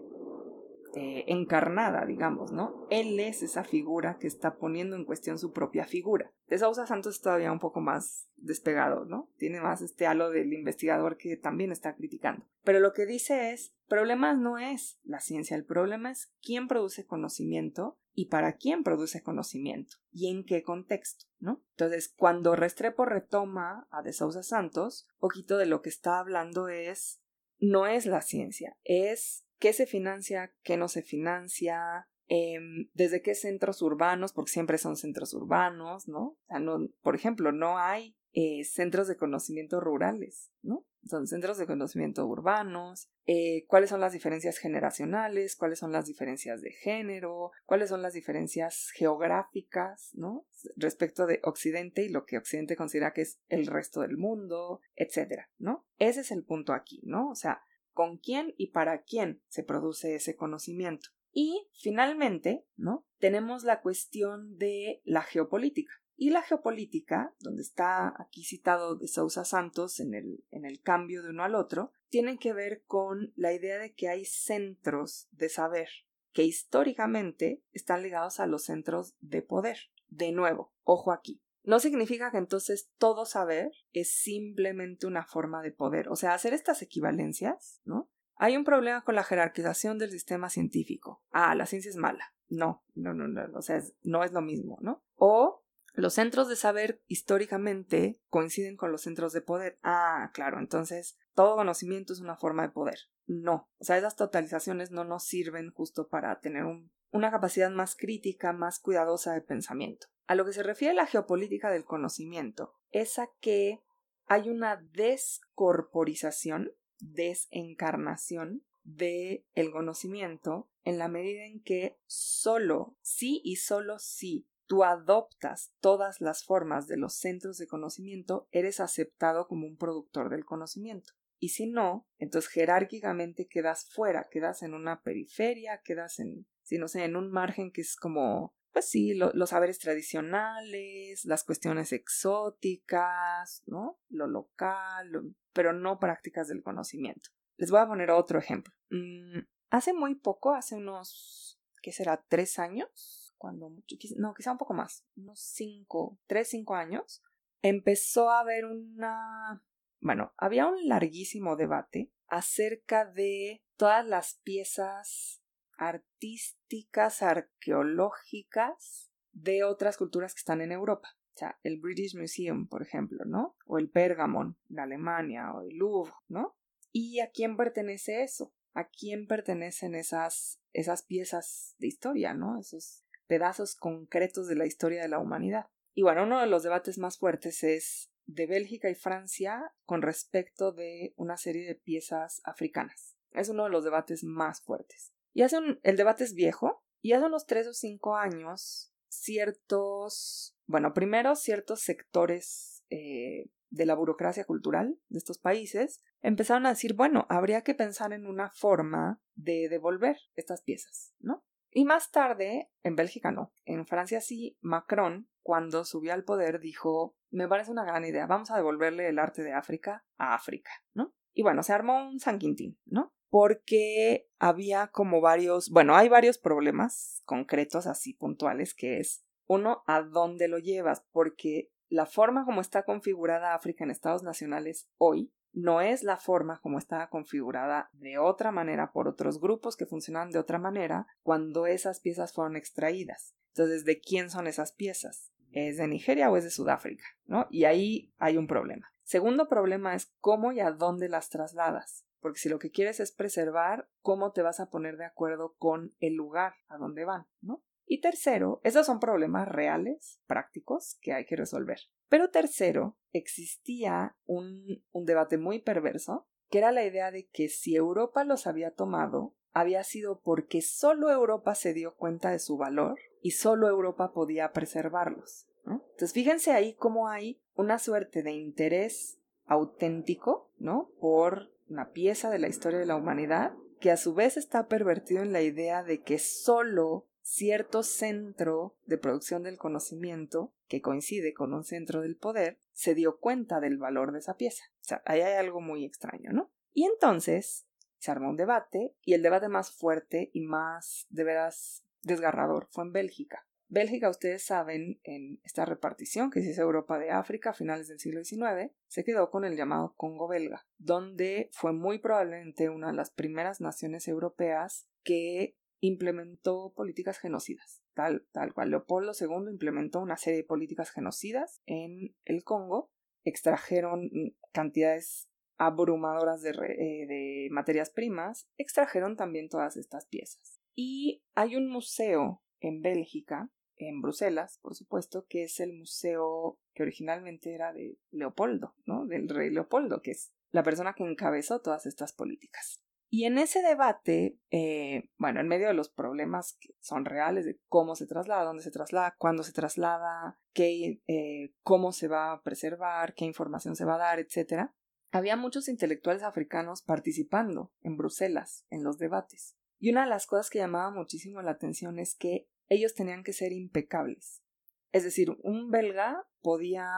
eh, encarnada, digamos, ¿no? Él es esa figura que está poniendo en cuestión su propia figura. De Sousa Santos es todavía un poco más despegado, ¿no? Tiene más este halo del investigador que también está criticando. Pero lo que dice es, problema no es la ciencia, el problema es quién produce conocimiento y para quién produce conocimiento y en qué contexto, ¿no? Entonces, cuando Restrepo retoma a De Sousa Santos, poquito de lo que está hablando es no es la ciencia, es qué se financia, qué no se financia, em, desde qué centros urbanos, porque siempre son centros urbanos, ¿no? O sea, no por ejemplo, no hay eh, centros de conocimiento rurales, ¿no? Son centros de conocimiento urbanos, eh, cuáles son las diferencias generacionales, cuáles son las diferencias de género, cuáles son las diferencias geográficas, ¿no? Respecto de Occidente y lo que Occidente considera que es el resto del mundo, etcétera, ¿no? Ese es el punto aquí, ¿no? O sea, con quién y para quién se produce ese conocimiento. Y finalmente, ¿no? Tenemos la cuestión de la geopolítica. Y la geopolítica, donde está aquí citado de Sousa Santos en el, en el cambio de uno al otro, tiene que ver con la idea de que hay centros de saber que históricamente están ligados a los centros de poder. De nuevo, ojo aquí, no significa que entonces todo saber es simplemente una forma de poder. O sea, hacer estas equivalencias, ¿no? Hay un problema con la jerarquización del sistema científico. Ah, la ciencia es mala. No, no, no, no, o sea, no es lo mismo, ¿no? O los centros de saber históricamente coinciden con los centros de poder. Ah, claro, entonces todo conocimiento es una forma de poder. No, o sea, esas totalizaciones no nos sirven justo para tener una capacidad más crítica, más cuidadosa de pensamiento. A lo que se refiere la geopolítica del conocimiento es a que hay una descorporización, desencarnación de el conocimiento en la medida en que solo, sí y solo si tú adoptas todas las formas de los centros de conocimiento, eres aceptado como un productor del conocimiento. Y si no, entonces jerárquicamente quedas fuera, quedas en una periferia, quedas en, si no sé, en un margen que es como pues sí, los saberes tradicionales, las cuestiones exóticas, ¿no? Lo local, pero no prácticas del conocimiento. Les voy a poner otro ejemplo. Mm, hace muy poco, hace unos, ¿qué será? ¿Tres años? Cuando mucho, no, quizá un poco más, unos cinco, tres, cinco años, empezó a haber una, bueno, había un larguísimo debate acerca de todas las piezas artísticas, arqueológicas de otras culturas que están en Europa. O sea, el British Museum, por ejemplo, ¿no? O el Pergamon, en Alemania, o el Louvre, ¿no? ¿Y a quién pertenece eso? ¿A quién pertenecen esas, esas piezas de historia, ¿no? Esos pedazos concretos de la historia de la humanidad. Y bueno, uno de los debates más fuertes es de Bélgica y Francia con respecto de una serie de piezas africanas. Es uno de los debates más fuertes. Y hace el debate es viejo, y hace unos tres o cinco años, ciertos, bueno, primero ciertos sectores eh, de la burocracia cultural de estos países, empezaron a decir, bueno, habría que pensar en una forma de devolver estas piezas, ¿no? Y más tarde, en Bélgica no, en Francia sí, Macron, cuando subió al poder, dijo, me parece una gran idea, vamos a devolverle el arte de África a África, ¿no? Y bueno, se armó un San Quintín, ¿no? Porque había como varios, bueno, hay varios problemas concretos así puntuales, que es, uno, ¿a dónde lo llevas? Porque la forma como está configurada África en estados nacionales hoy no es la forma como estaba configurada de otra manera por otros grupos que funcionan de otra manera cuando esas piezas fueron extraídas. Entonces, ¿de quién son esas piezas? ¿Es de Nigeria o es de Sudáfrica? ¿No? Y ahí hay un problema. Segundo problema es cómo y a dónde las trasladas. Porque si lo que quieres es preservar, ¿cómo te vas a poner de acuerdo con el lugar a donde van? ¿No? Y tercero, esos son problemas reales, prácticos, que hay que resolver. Pero tercero, existía un, debate muy perverso, que era la idea de que si Europa los había tomado, había sido porque solo Europa se dio cuenta de su valor y solo Europa podía preservarlos. Entonces, fíjense ahí cómo hay una suerte de interés auténtico, ¿no? Por una pieza de la historia de la humanidad, que a su vez está pervertido en la idea de que solo cierto centro de producción del conocimiento, que coincide con un centro del poder, se dio cuenta del valor de esa pieza. O sea, ahí hay algo muy extraño, ¿no? Y entonces se armó un debate, y el debate más fuerte y más de veras desgarrador fue en Bélgica. Bélgica, ustedes saben, en esta repartición que se hizo Europa de África a finales del siglo XIX, se quedó con el llamado Congo belga, donde fue muy probablemente una de las primeras naciones europeas que implementó políticas genocidas. Tal, tal cual Leopoldo II implementó una serie de políticas genocidas en el Congo, extrajeron cantidades abrumadoras de, eh, de materias primas, extrajeron también todas estas piezas. Y hay un museo en Bélgica, en Bruselas, por supuesto, que es el museo que originalmente era de Leopoldo, ¿no? Del rey Leopoldo, que es la persona que encabezó todas estas políticas. Y en ese debate, eh, bueno, en medio de los problemas que son reales de cómo se traslada, dónde se traslada, cuándo se traslada, qué, eh, cómo se va a preservar, qué información se va a dar, etc., había muchos intelectuales africanos participando en Bruselas en los debates. Y una de las cosas que llamaba muchísimo la atención es que ellos tenían que ser impecables. Es decir, un belga podía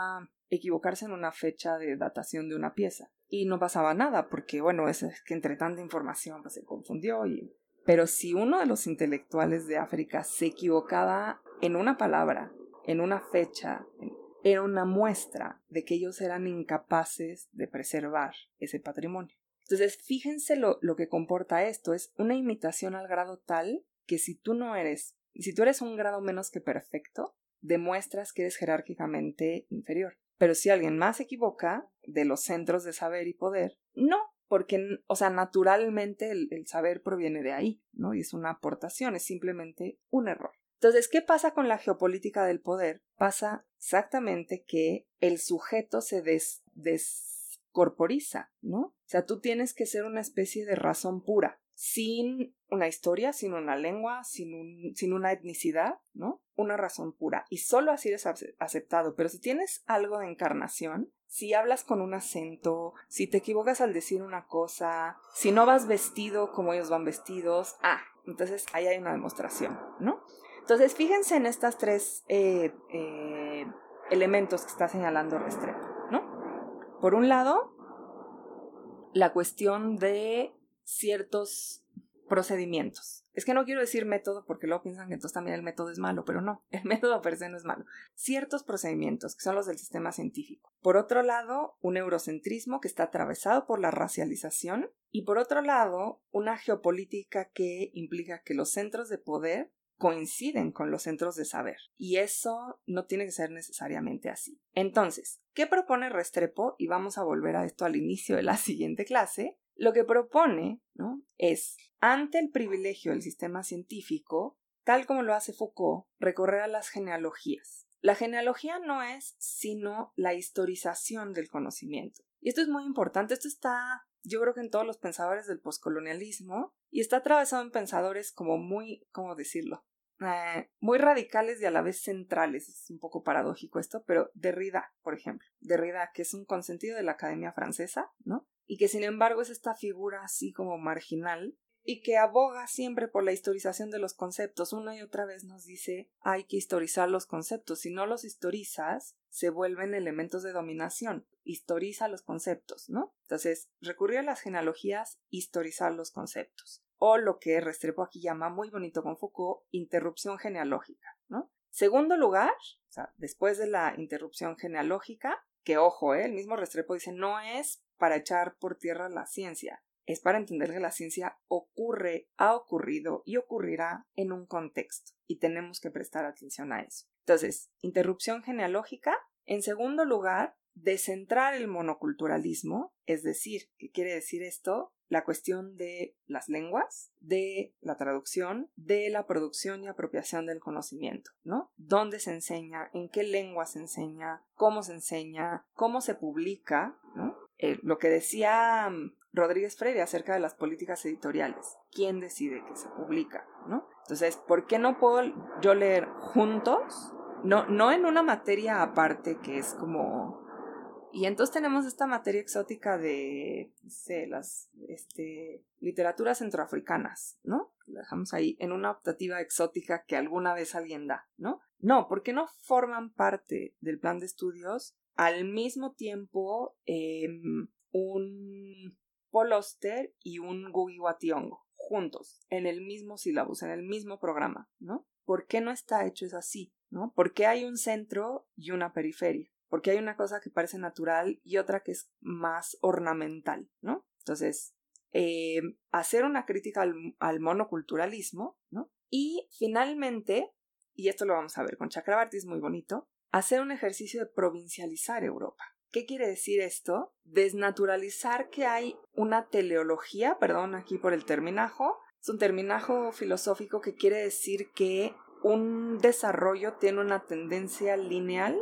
equivocarse en una fecha de datación de una pieza, y no pasaba nada porque bueno es que entre tanta información pues, se confundió y pero si uno de los intelectuales de África se equivocaba en una palabra en una fecha era una muestra de que ellos eran incapaces de preservar ese patrimonio. Entonces fíjense lo, lo que comporta esto es una imitación al grado tal que si tú no eres si tú eres un grado menos que perfecto demuestras que eres jerárquicamente inferior pero si alguien más se equivoca de los centros de saber y poder, no, porque, o sea, naturalmente el, saber proviene de ahí, ¿no? Y es una aportación, es simplemente un error. Entonces, ¿qué pasa con la geopolítica del poder? Pasa exactamente que el sujeto se des, descorporiza, ¿no? O sea, tú tienes que ser una especie de razón pura, sin una historia, sin una lengua, sin, sin una etnicidad, ¿no? Una razón pura. Y solo así eres aceptado. Pero si tienes algo de encarnación, si hablas con un acento, si te equivocas al decir una cosa, si no vas vestido como ellos van vestidos, ah, entonces ahí hay una demostración, ¿no? Entonces fíjense en estas tres eh, eh, elementos que está señalando Restrepo, ¿no? Por un lado, la cuestión de ciertos procedimientos. Es que no quiero decir método porque luego piensan que entonces también el método es malo, pero no, el método per se no es malo. Ciertos procedimientos que son los del sistema científico. Por otro lado, un eurocentrismo que está atravesado por la racialización y por otro lado, una geopolítica que implica que los centros de poder coinciden con los centros de saber. Y eso no tiene que ser necesariamente así. Entonces, ¿qué propone Restrepo? Y vamos a volver a esto al inicio de la siguiente clase. Lo que propone ¿no? es, ante el privilegio del sistema científico, tal como lo hace Foucault, recorrer a las genealogías. La genealogía no es sino la historización del conocimiento. Y esto es muy importante, esto está yo creo que en todos los pensadores del poscolonialismo y está atravesado en pensadores como muy, ¿cómo decirlo? eh, muy radicales y a la vez centrales. Es un poco paradójico esto, pero Derrida, por ejemplo. Derrida, que es un consentido de la Academia Francesa, ¿no? Y que sin embargo es esta figura así como marginal y que aboga siempre por la historización de los conceptos. Una y otra vez nos dice hay que historizar los conceptos. Si no los historizas, se vuelven elementos de dominación. Historiza los conceptos, ¿no? Entonces, recurrir a las genealogías, historizar los conceptos. O lo que Restrepo aquí llama muy bonito con Foucault, interrupción genealógica, ¿no? Segundo lugar, o sea, después de la interrupción genealógica, que ojo, ¿eh? el mismo Restrepo dice no es para echar por tierra la ciencia, es para entender que la ciencia ocurre, ha ocurrido y ocurrirá en un contexto y tenemos que prestar atención a eso. Entonces, interrupción genealógica. En segundo lugar, descentrar el monoculturalismo, es decir, ¿qué quiere decir esto? La cuestión de las lenguas, de la traducción, de la producción y apropiación del conocimiento, ¿no? ¿Dónde se enseña? ¿En qué lengua se enseña? ¿Cómo se enseña? ¿Cómo se publica? Eh, lo que decía mm, Rodríguez Freire acerca de las políticas editoriales. ¿Quién decide que se publica? ¿no? Entonces, ¿por qué no puedo yo leer juntos? No, no en una materia aparte que es como... Y entonces tenemos esta materia exótica de, sé, las este, literaturas centroafricanas, ¿no? La dejamos ahí en una optativa exótica que alguna vez alguien da, ¿no? No, ¿por qué no forman parte del plan de estudios al mismo tiempo em, un Poloster y un Gugiwationgo juntos, en el mismo sílabus, en el mismo programa, ¿no? ¿Por qué no está hecho eso así? ¿No? ¿Por qué hay un centro y una periferia? Porque hay una cosa que parece natural y otra que es más ornamental, ¿no? Entonces, em, hacer una crítica al, al, monoculturalismo, ¿no? Y finalmente, y esto lo vamos a ver con Chakrabarti, es muy bonito, hacer un ejercicio de provincializar Europa. ¿Qué quiere decir esto? Desnaturalizar que hay una teleología, perdón aquí por el terminajo, es un terminajo filosófico que quiere decir que un desarrollo tiene una tendencia lineal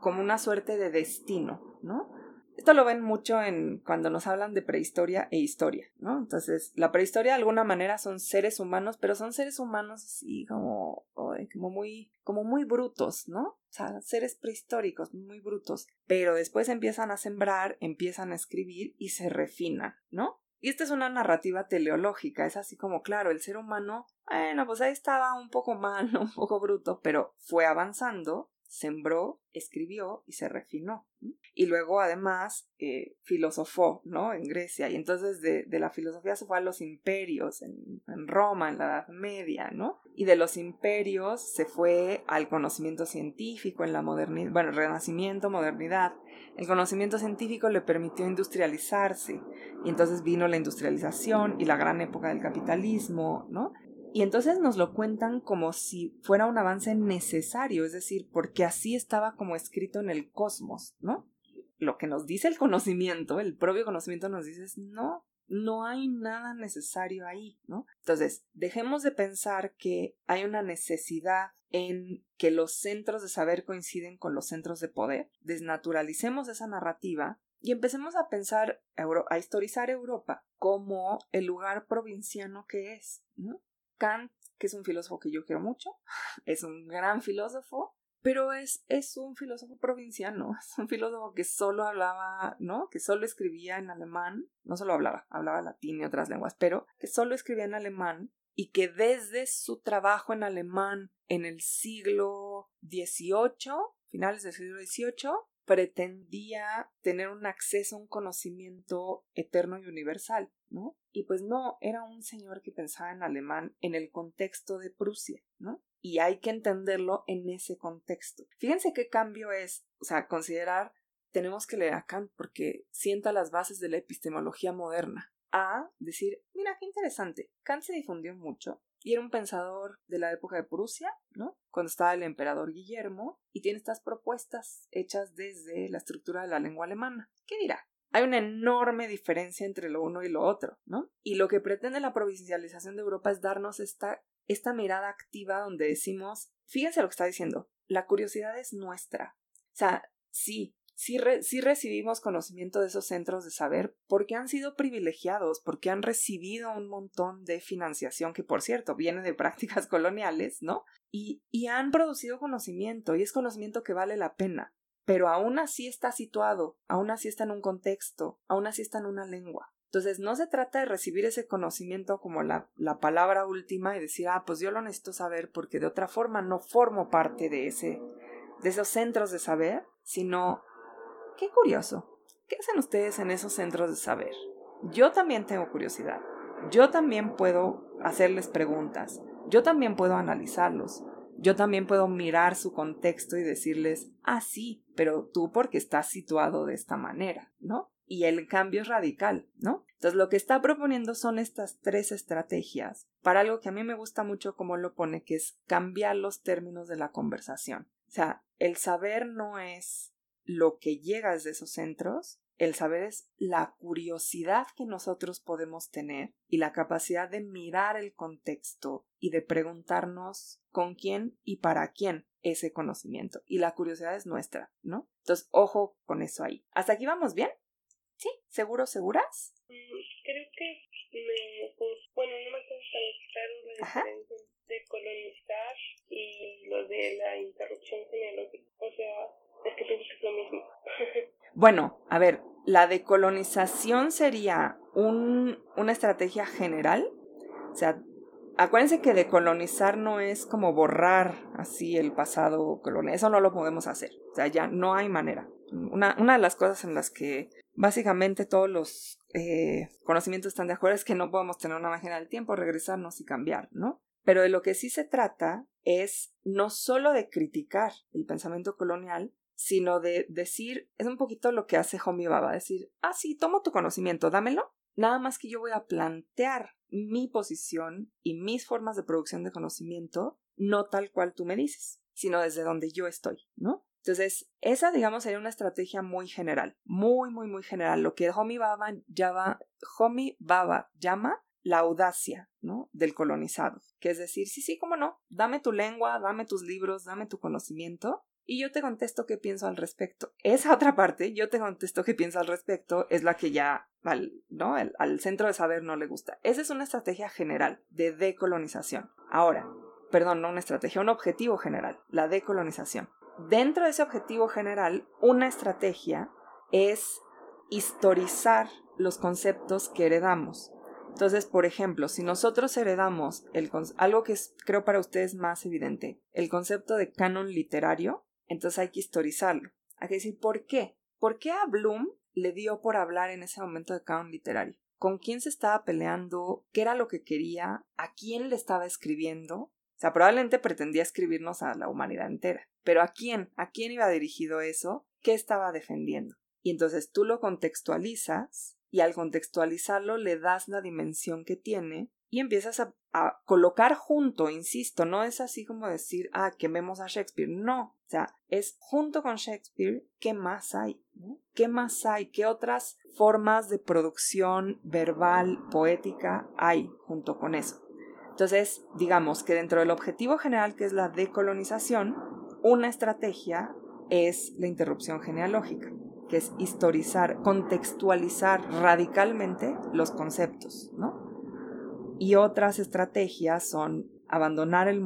como una suerte de destino, ¿no? Esto lo ven mucho en cuando nos hablan de prehistoria e historia, ¿no? Entonces, la prehistoria de alguna manera son seres humanos, pero son seres humanos así como, como muy, como muy brutos, ¿no? O sea, seres prehistóricos, muy brutos. Pero después empiezan a sembrar, empiezan a escribir y se refinan, ¿no? Y esta es una narrativa teleológica, es así como, claro, el ser humano, bueno, pues ahí estaba un poco mal, un poco bruto, pero fue avanzando sembró, escribió y se refinó. Y luego además eh, filosofó, ¿no? En Grecia. Y entonces de, de, la filosofía se fue a los imperios, en, en, Roma, en la Edad Media, ¿no? Y de los imperios se fue al conocimiento científico, en la modernidad, bueno, renacimiento, modernidad. El conocimiento científico le permitió industrializarse. Y entonces vino la industrialización y la gran época del capitalismo, ¿no? Y entonces nos lo cuentan como si fuera un avance necesario, es decir, porque así estaba como escrito en el cosmos, ¿no? Lo que nos dice el conocimiento, el propio conocimiento nos dice, no, no hay nada necesario ahí, ¿no? Entonces, dejemos de pensar que hay una necesidad en que los centros de saber coinciden con los centros de poder, desnaturalicemos esa narrativa y empecemos a pensar, a historizar Europa como el lugar provinciano que es, ¿no? Kant, que es un filósofo que yo quiero mucho, es un gran filósofo, pero es, es un filósofo provinciano, es un filósofo que solo hablaba, ¿no? Que solo escribía en alemán, no solo hablaba, hablaba latín y otras lenguas, pero que solo escribía en alemán y que desde su trabajo en alemán en el siglo XVIII, finales del siglo XVIII, pretendía tener un acceso a un conocimiento eterno y universal, ¿no? Y pues no, era un señor que pensaba en alemán en el contexto de Prusia, ¿no? Y hay que entenderlo en ese contexto. Fíjense qué cambio es, o sea, considerar, tenemos que leer a Kant porque sienta las bases de la epistemología moderna, a decir, mira, qué interesante, Kant se difundió mucho, y era un pensador de la época de Prusia, ¿no? Cuando estaba el emperador Guillermo, y tiene estas propuestas hechas desde la estructura de la lengua alemana. ¿Qué dirá? Hay una enorme diferencia entre lo uno y lo otro, ¿no? Y lo que pretende la provincialización de Europa es darnos esta, esta mirada activa donde decimos, fíjense lo que está diciendo, la curiosidad es nuestra. O sea, sí, sí, sí recibimos conocimiento de esos centros de saber porque han sido privilegiados, porque han recibido un montón de financiación que, por cierto, viene de prácticas coloniales, ¿no? Y, y han producido conocimiento y es conocimiento que vale la pena pero aún así está situado, aún así está en un contexto, aún así está en una lengua. Entonces, no se trata de recibir ese conocimiento como la, la, palabra última y decir, ah, pues yo lo necesito saber porque de otra forma no formo parte de, ese, de esos centros de saber, sino, qué curioso, ¿qué hacen ustedes en esos centros de saber? Yo también tengo curiosidad, yo también puedo hacerles preguntas, yo también puedo analizarlos, yo también puedo mirar su contexto y decirles, ah, sí, pero tú porque estás situado de esta manera, ¿no? Y el cambio es radical, ¿no? Entonces lo que está proponiendo son estas tres estrategias para algo que a mí me gusta mucho como lo pone, que es cambiar los términos de la conversación. O sea, el saber no es lo que llega desde esos centros, el saber es la curiosidad que nosotros podemos tener y la capacidad de mirar el contexto y de preguntarnos con quién y para quién ese conocimiento. Y la curiosidad es nuestra, ¿no? Entonces, ojo con eso ahí. ¿Hasta aquí vamos bien? ¿Sí? ¿Seguros, seguras? Creo que me... Bueno, no me queda tan claro la diferencia de colonizar y lo de la interrupción genealógica. O sea, es que pienso que lo mismo. Bueno, a ver, la decolonización sería un, una estrategia general. O sea, acuérdense que decolonizar no es como borrar así el pasado colonial. Eso no lo podemos hacer. O sea, ya no hay manera. Una, una de las cosas en las que básicamente todos los eh, conocimientos están de acuerdo es que no podemos tener una máquina del tiempo, regresarnos y cambiar, ¿no? Pero de lo que sí se trata es no solo de criticar el pensamiento colonial, sino de decir, es un poquito lo que hace Homie Baba, decir, ah, sí, tomo tu conocimiento, dámelo. Nada más que yo voy a plantear mi posición y mis formas de producción de conocimiento, no tal cual tú me dices, sino desde donde yo estoy, ¿no? Entonces, esa, digamos, sería una estrategia muy general, muy, muy, muy general, lo que Homie Baba, Baba llama la audacia, ¿no? Del colonizado, que es decir, sí, sí, cómo no, dame tu lengua, dame tus libros, dame tu conocimiento, y yo te contesto qué pienso al respecto. Esa otra parte, yo te contesto qué pienso al respecto, es la que ya al, ¿no? al centro de saber no le gusta. Esa es una estrategia general de decolonización. Ahora, perdón, no una estrategia, un objetivo general, la decolonización. Dentro de ese objetivo general, una estrategia es historizar los conceptos que heredamos. Entonces, por ejemplo, si nosotros heredamos algo que creo para ustedes más evidente, el concepto de canon literario, entonces hay que historizarlo. Hay que decir, ¿por qué? ¿Por qué a Bloom le dio por hablar en ese momento de canon literario? ¿Con quién se estaba peleando? ¿Qué era lo que quería? ¿A quién le estaba escribiendo? O sea, probablemente pretendía escribirnos a la humanidad entera. Pero ¿a quién? ¿A quién iba dirigido eso? ¿Qué estaba defendiendo? Y entonces tú lo contextualizas y al contextualizarlo le das la dimensión que tiene y empiezas a, colocar junto, insisto, no es así como decir, ah, quememos a Shakespeare, no, o sea, es junto con Shakespeare, ¿qué más hay? ¿Qué más hay? ¿Qué otras formas de producción verbal, poética hay junto con eso? Entonces, digamos que dentro del objetivo general que es la decolonización, una estrategia es la interrupción genealógica, que es historizar, contextualizar radicalmente los conceptos, ¿no? Y otras estrategias son abandonar el,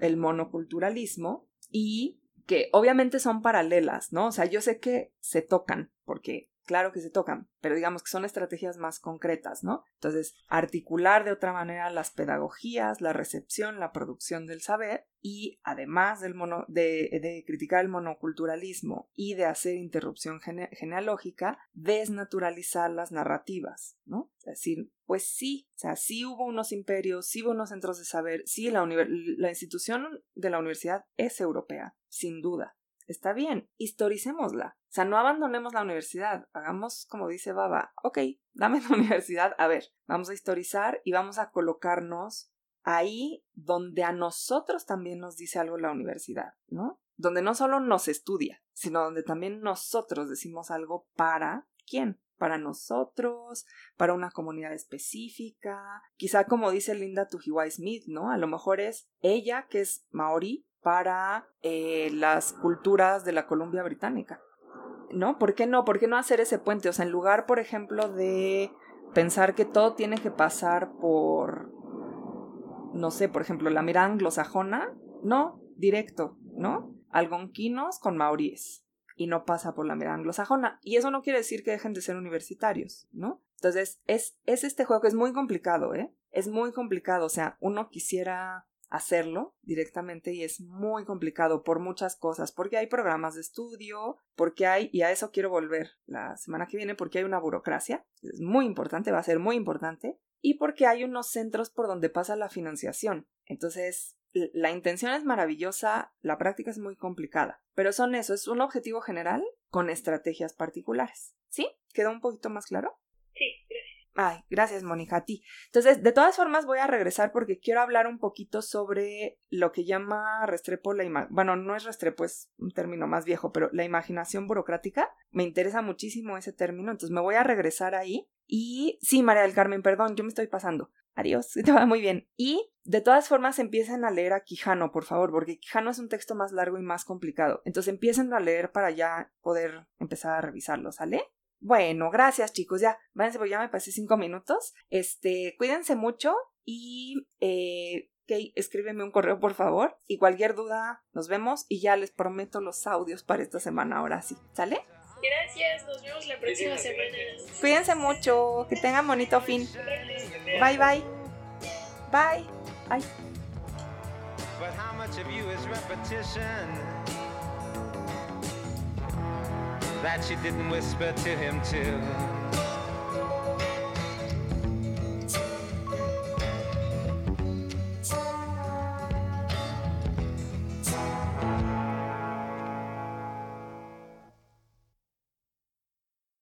el monoculturalismo y que obviamente son paralelas, ¿no? O sea, yo sé que se tocan porque claro que se tocan, pero digamos que son estrategias más concretas, ¿no? Entonces, articular de otra manera las pedagogías, la recepción, la producción del saber y además del mono, de, criticar el monoculturalismo y de hacer interrupción genealógica, desnaturalizar las narrativas, ¿no? Es decir, pues sí, o sea, sí hubo unos imperios, sí hubo unos centros de saber, sí la, la institución de la universidad es europea, sin duda, está bien, historicémosla. O sea, no abandonemos la universidad, hagamos como dice Baba, ok, dame la universidad, a ver, vamos a historizar y vamos a colocarnos ahí donde a nosotros también nos dice algo la universidad, ¿no? Donde no solo nos estudia, sino donde también nosotros decimos algo para quién, para nosotros, para una comunidad específica, quizá como dice Linda Tujiwai Smith, ¿no? A lo mejor es ella que es maori para eh, las culturas de la Columbia Británica. ¿no? ¿Por qué no? ¿Por qué no hacer ese puente? O sea, en lugar, por ejemplo, de pensar que todo tiene que pasar por, no sé, por ejemplo, la mirada anglosajona, no, directo, ¿no? Algonquinos con maoríes y no pasa por la mirada anglosajona. Y eso no quiere decir que dejen de ser universitarios, ¿no? Entonces, es, es este juego que es muy complicado, ¿eh? Es muy complicado, o sea, uno quisiera hacerlo directamente y es muy complicado por muchas cosas, porque hay programas de estudio, porque hay, y a eso quiero volver la semana que viene, porque hay una burocracia, es muy importante, va a ser muy importante, y porque hay unos centros por donde pasa la financiación. Entonces, la intención es maravillosa, la práctica es muy complicada, pero son eso, es un objetivo general con estrategias particulares. ¿Sí? ¿Quedó un poquito más claro? Ay, gracias, Mónica, a ti. Entonces, de todas formas, voy a regresar porque quiero hablar un poquito sobre lo que llama Restrepo la imaginación. Bueno, no es Restrepo, es un término más viejo, pero la imaginación burocrática. Me interesa muchísimo ese término, entonces me voy a regresar ahí. Y sí, María del Carmen, perdón, yo me estoy pasando. Adiós, te va muy bien. Y de todas formas empiecen a leer a Quijano, por favor, porque Quijano es un texto más largo y más complicado. Entonces empiecen a leer para ya poder empezar a revisarlo, ¿sale? Bueno, gracias chicos, ya, váyanse, porque ya me pasé cinco minutos. Este, cuídense mucho y eh, Kay, escríbeme un correo por favor y cualquier duda nos vemos y ya les prometo los audios para esta semana ahora sí, ¿sale? Gracias, nos vemos la próxima semana. Cuídense mucho, que tengan bonito fin. Bye bye. Bye. Ay. That she didn't whisper to him too?